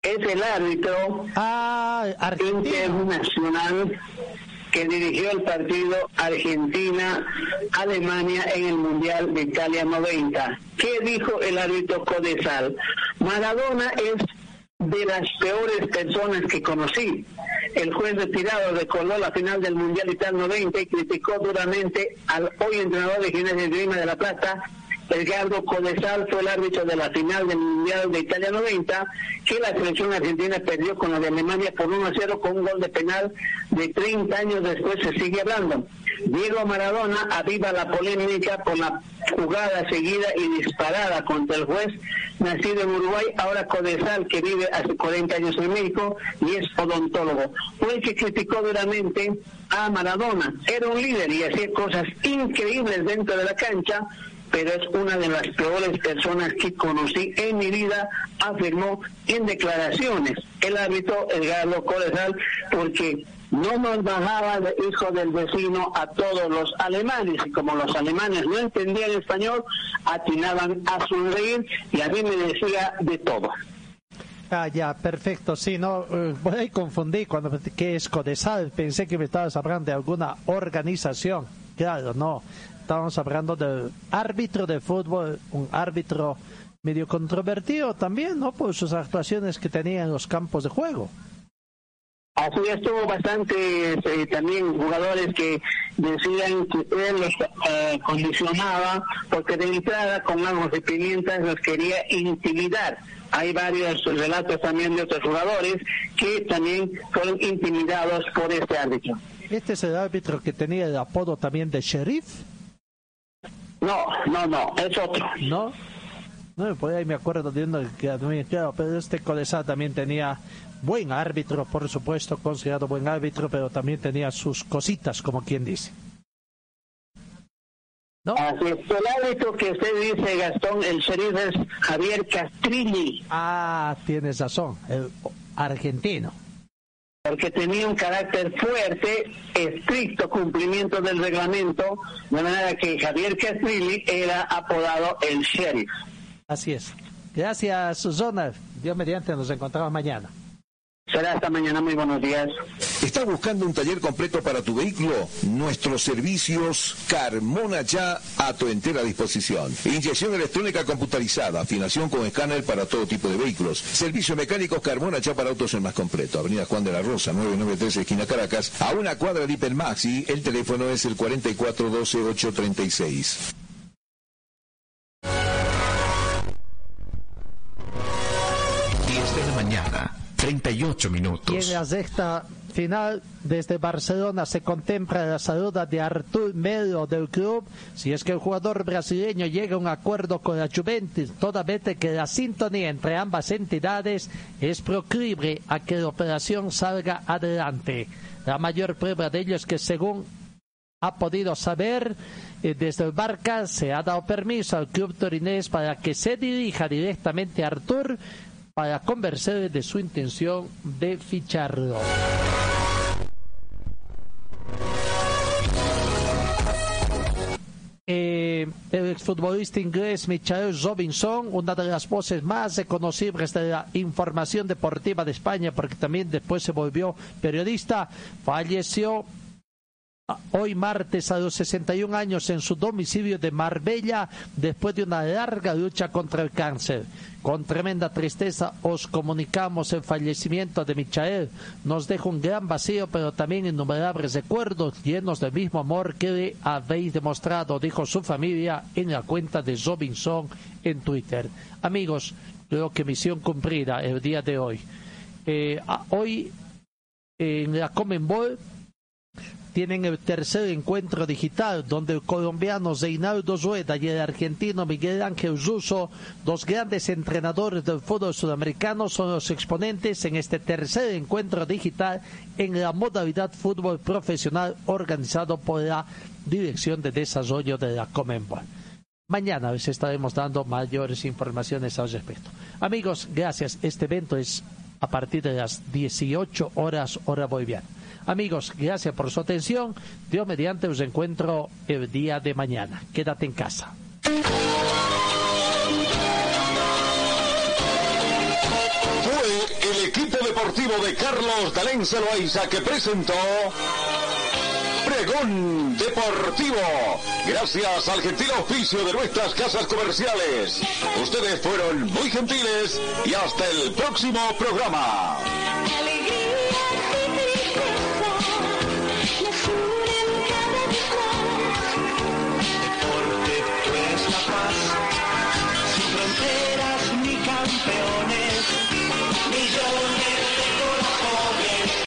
Es el árbitro ah, internacional que dirigió el partido Argentina-Alemania en el Mundial de Italia 90. ¿Qué dijo el árbitro Codesal? Maradona es de las peores personas que conocí. El juez retirado recordó la final del Mundial Italia 90 y criticó duramente al hoy entrenador de Gimnasia de Lima de la Plata, Edgardo Codesal fue el árbitro de la final del Mundial de Italia 90, que la selección argentina perdió con la de Alemania por 1 a 0 con un gol de penal de 30 años después se sigue hablando. Diego Maradona aviva la polémica por la jugada seguida y disparada contra el juez nacido en Uruguay, ahora Codesal, que vive hace 40 años en México y es odontólogo. Fue que criticó duramente a Maradona. Era un líder y hacía cosas increíbles dentro de la cancha, pero es una de las peores personas que conocí en mi vida, afirmó en declaraciones el árbitro Edgardo Codesal, porque no nos bajaba de hijo del vecino a todos los alemanes y como los alemanes no entendían español, atinaban a sonreír y a mí me decía de todo. Ah, ya, perfecto. Sí, no, eh, ahí confundí cuando ¿qué es Codesal? Pensé que me estabas hablando de alguna organización. Claro, no. Estábamos hablando del árbitro de fútbol, un árbitro medio controvertido también, ¿no? Por sus actuaciones que tenía en los campos de juego. Así estuvo bastante eh, también jugadores que decían que él los eh, condicionaba porque de entrada con agua de pimienta los quería intimidar. Hay varios relatos también de otros jugadores que también fueron intimidados por este árbitro. ¿Este es el árbitro que tenía el apodo también de sheriff? No, no, no, es otro. ¿No? No, pues ahí me acuerdo de uno que claro, pero este Codesal también tenía buen árbitro, por supuesto, considerado buen árbitro, pero también tenía sus cositas, como quien dice. ¿No? Así es, el árbitro que usted dice, Gastón, el sheriff es Javier Castrilli. Ah, tienes razón, el argentino. Porque tenía un carácter fuerte, estricto cumplimiento del reglamento, de manera que Javier Castrilli era apodado el sheriff. Así es. Gracias, Zona. Dios mediante, nos encontramos mañana. Será hasta mañana, muy buenos días. ¿Estás buscando un taller completo para tu vehículo? Nuestros servicios Carmona Ya a tu entera disposición. Inyección electrónica computarizada, afinación con escáner para todo tipo de vehículos. Servicio mecánicos Carmona Ya para autos el más completo. Avenida Juan de la Rosa, 993 esquina Caracas, a una cuadra de Hipermaxi. El teléfono es el 4412-836. 38 minutos. En la sexta final, desde Barcelona se contempla la salud de Artur Melo del club. Si es que el jugador brasileño llega a un acuerdo con la Juventus, toda vez que la sintonía entre ambas entidades es proclive a que la operación salga adelante. La mayor prueba de ello es que según ha podido saber eh, desde el Barca se ha dado permiso al club torinés para que se dirija directamente a Artur para convencer de su intención de ficharlo. Eh, el exfutbolista inglés Michael Robinson, una de las voces más reconocibles de la información deportiva de España, porque también después se volvió periodista, falleció hoy martes a los 61 años en su domicilio de Marbella después de una larga lucha contra el cáncer. Con tremenda tristeza os comunicamos el fallecimiento de Michael. Nos deja un gran vacío, pero también innumerables recuerdos llenos del mismo amor que le habéis demostrado, dijo su familia en la cuenta de Robinson en Twitter. Amigos, creo que misión cumplida el día de hoy. Eh, hoy en la tienen el tercer encuentro digital, donde el colombiano Reinaldo Rueda y el argentino Miguel Ángel Russo, dos grandes entrenadores del fútbol sudamericano, son los exponentes en este tercer encuentro digital en la modalidad fútbol profesional organizado por la Dirección de Desarrollo de la Comenbol. Mañana les estaremos dando mayores informaciones al respecto. Amigos, gracias. Este evento es a partir de las 18 horas hora boliviana. Amigos, gracias por su atención. Dios mediante os encuentro el día de mañana. Quédate en casa. Fue el equipo deportivo de Carlos Dalén Loaiza que presentó Pregón Deportivo. Gracias al gentil oficio de nuestras casas comerciales. Ustedes fueron muy gentiles y hasta el próximo programa.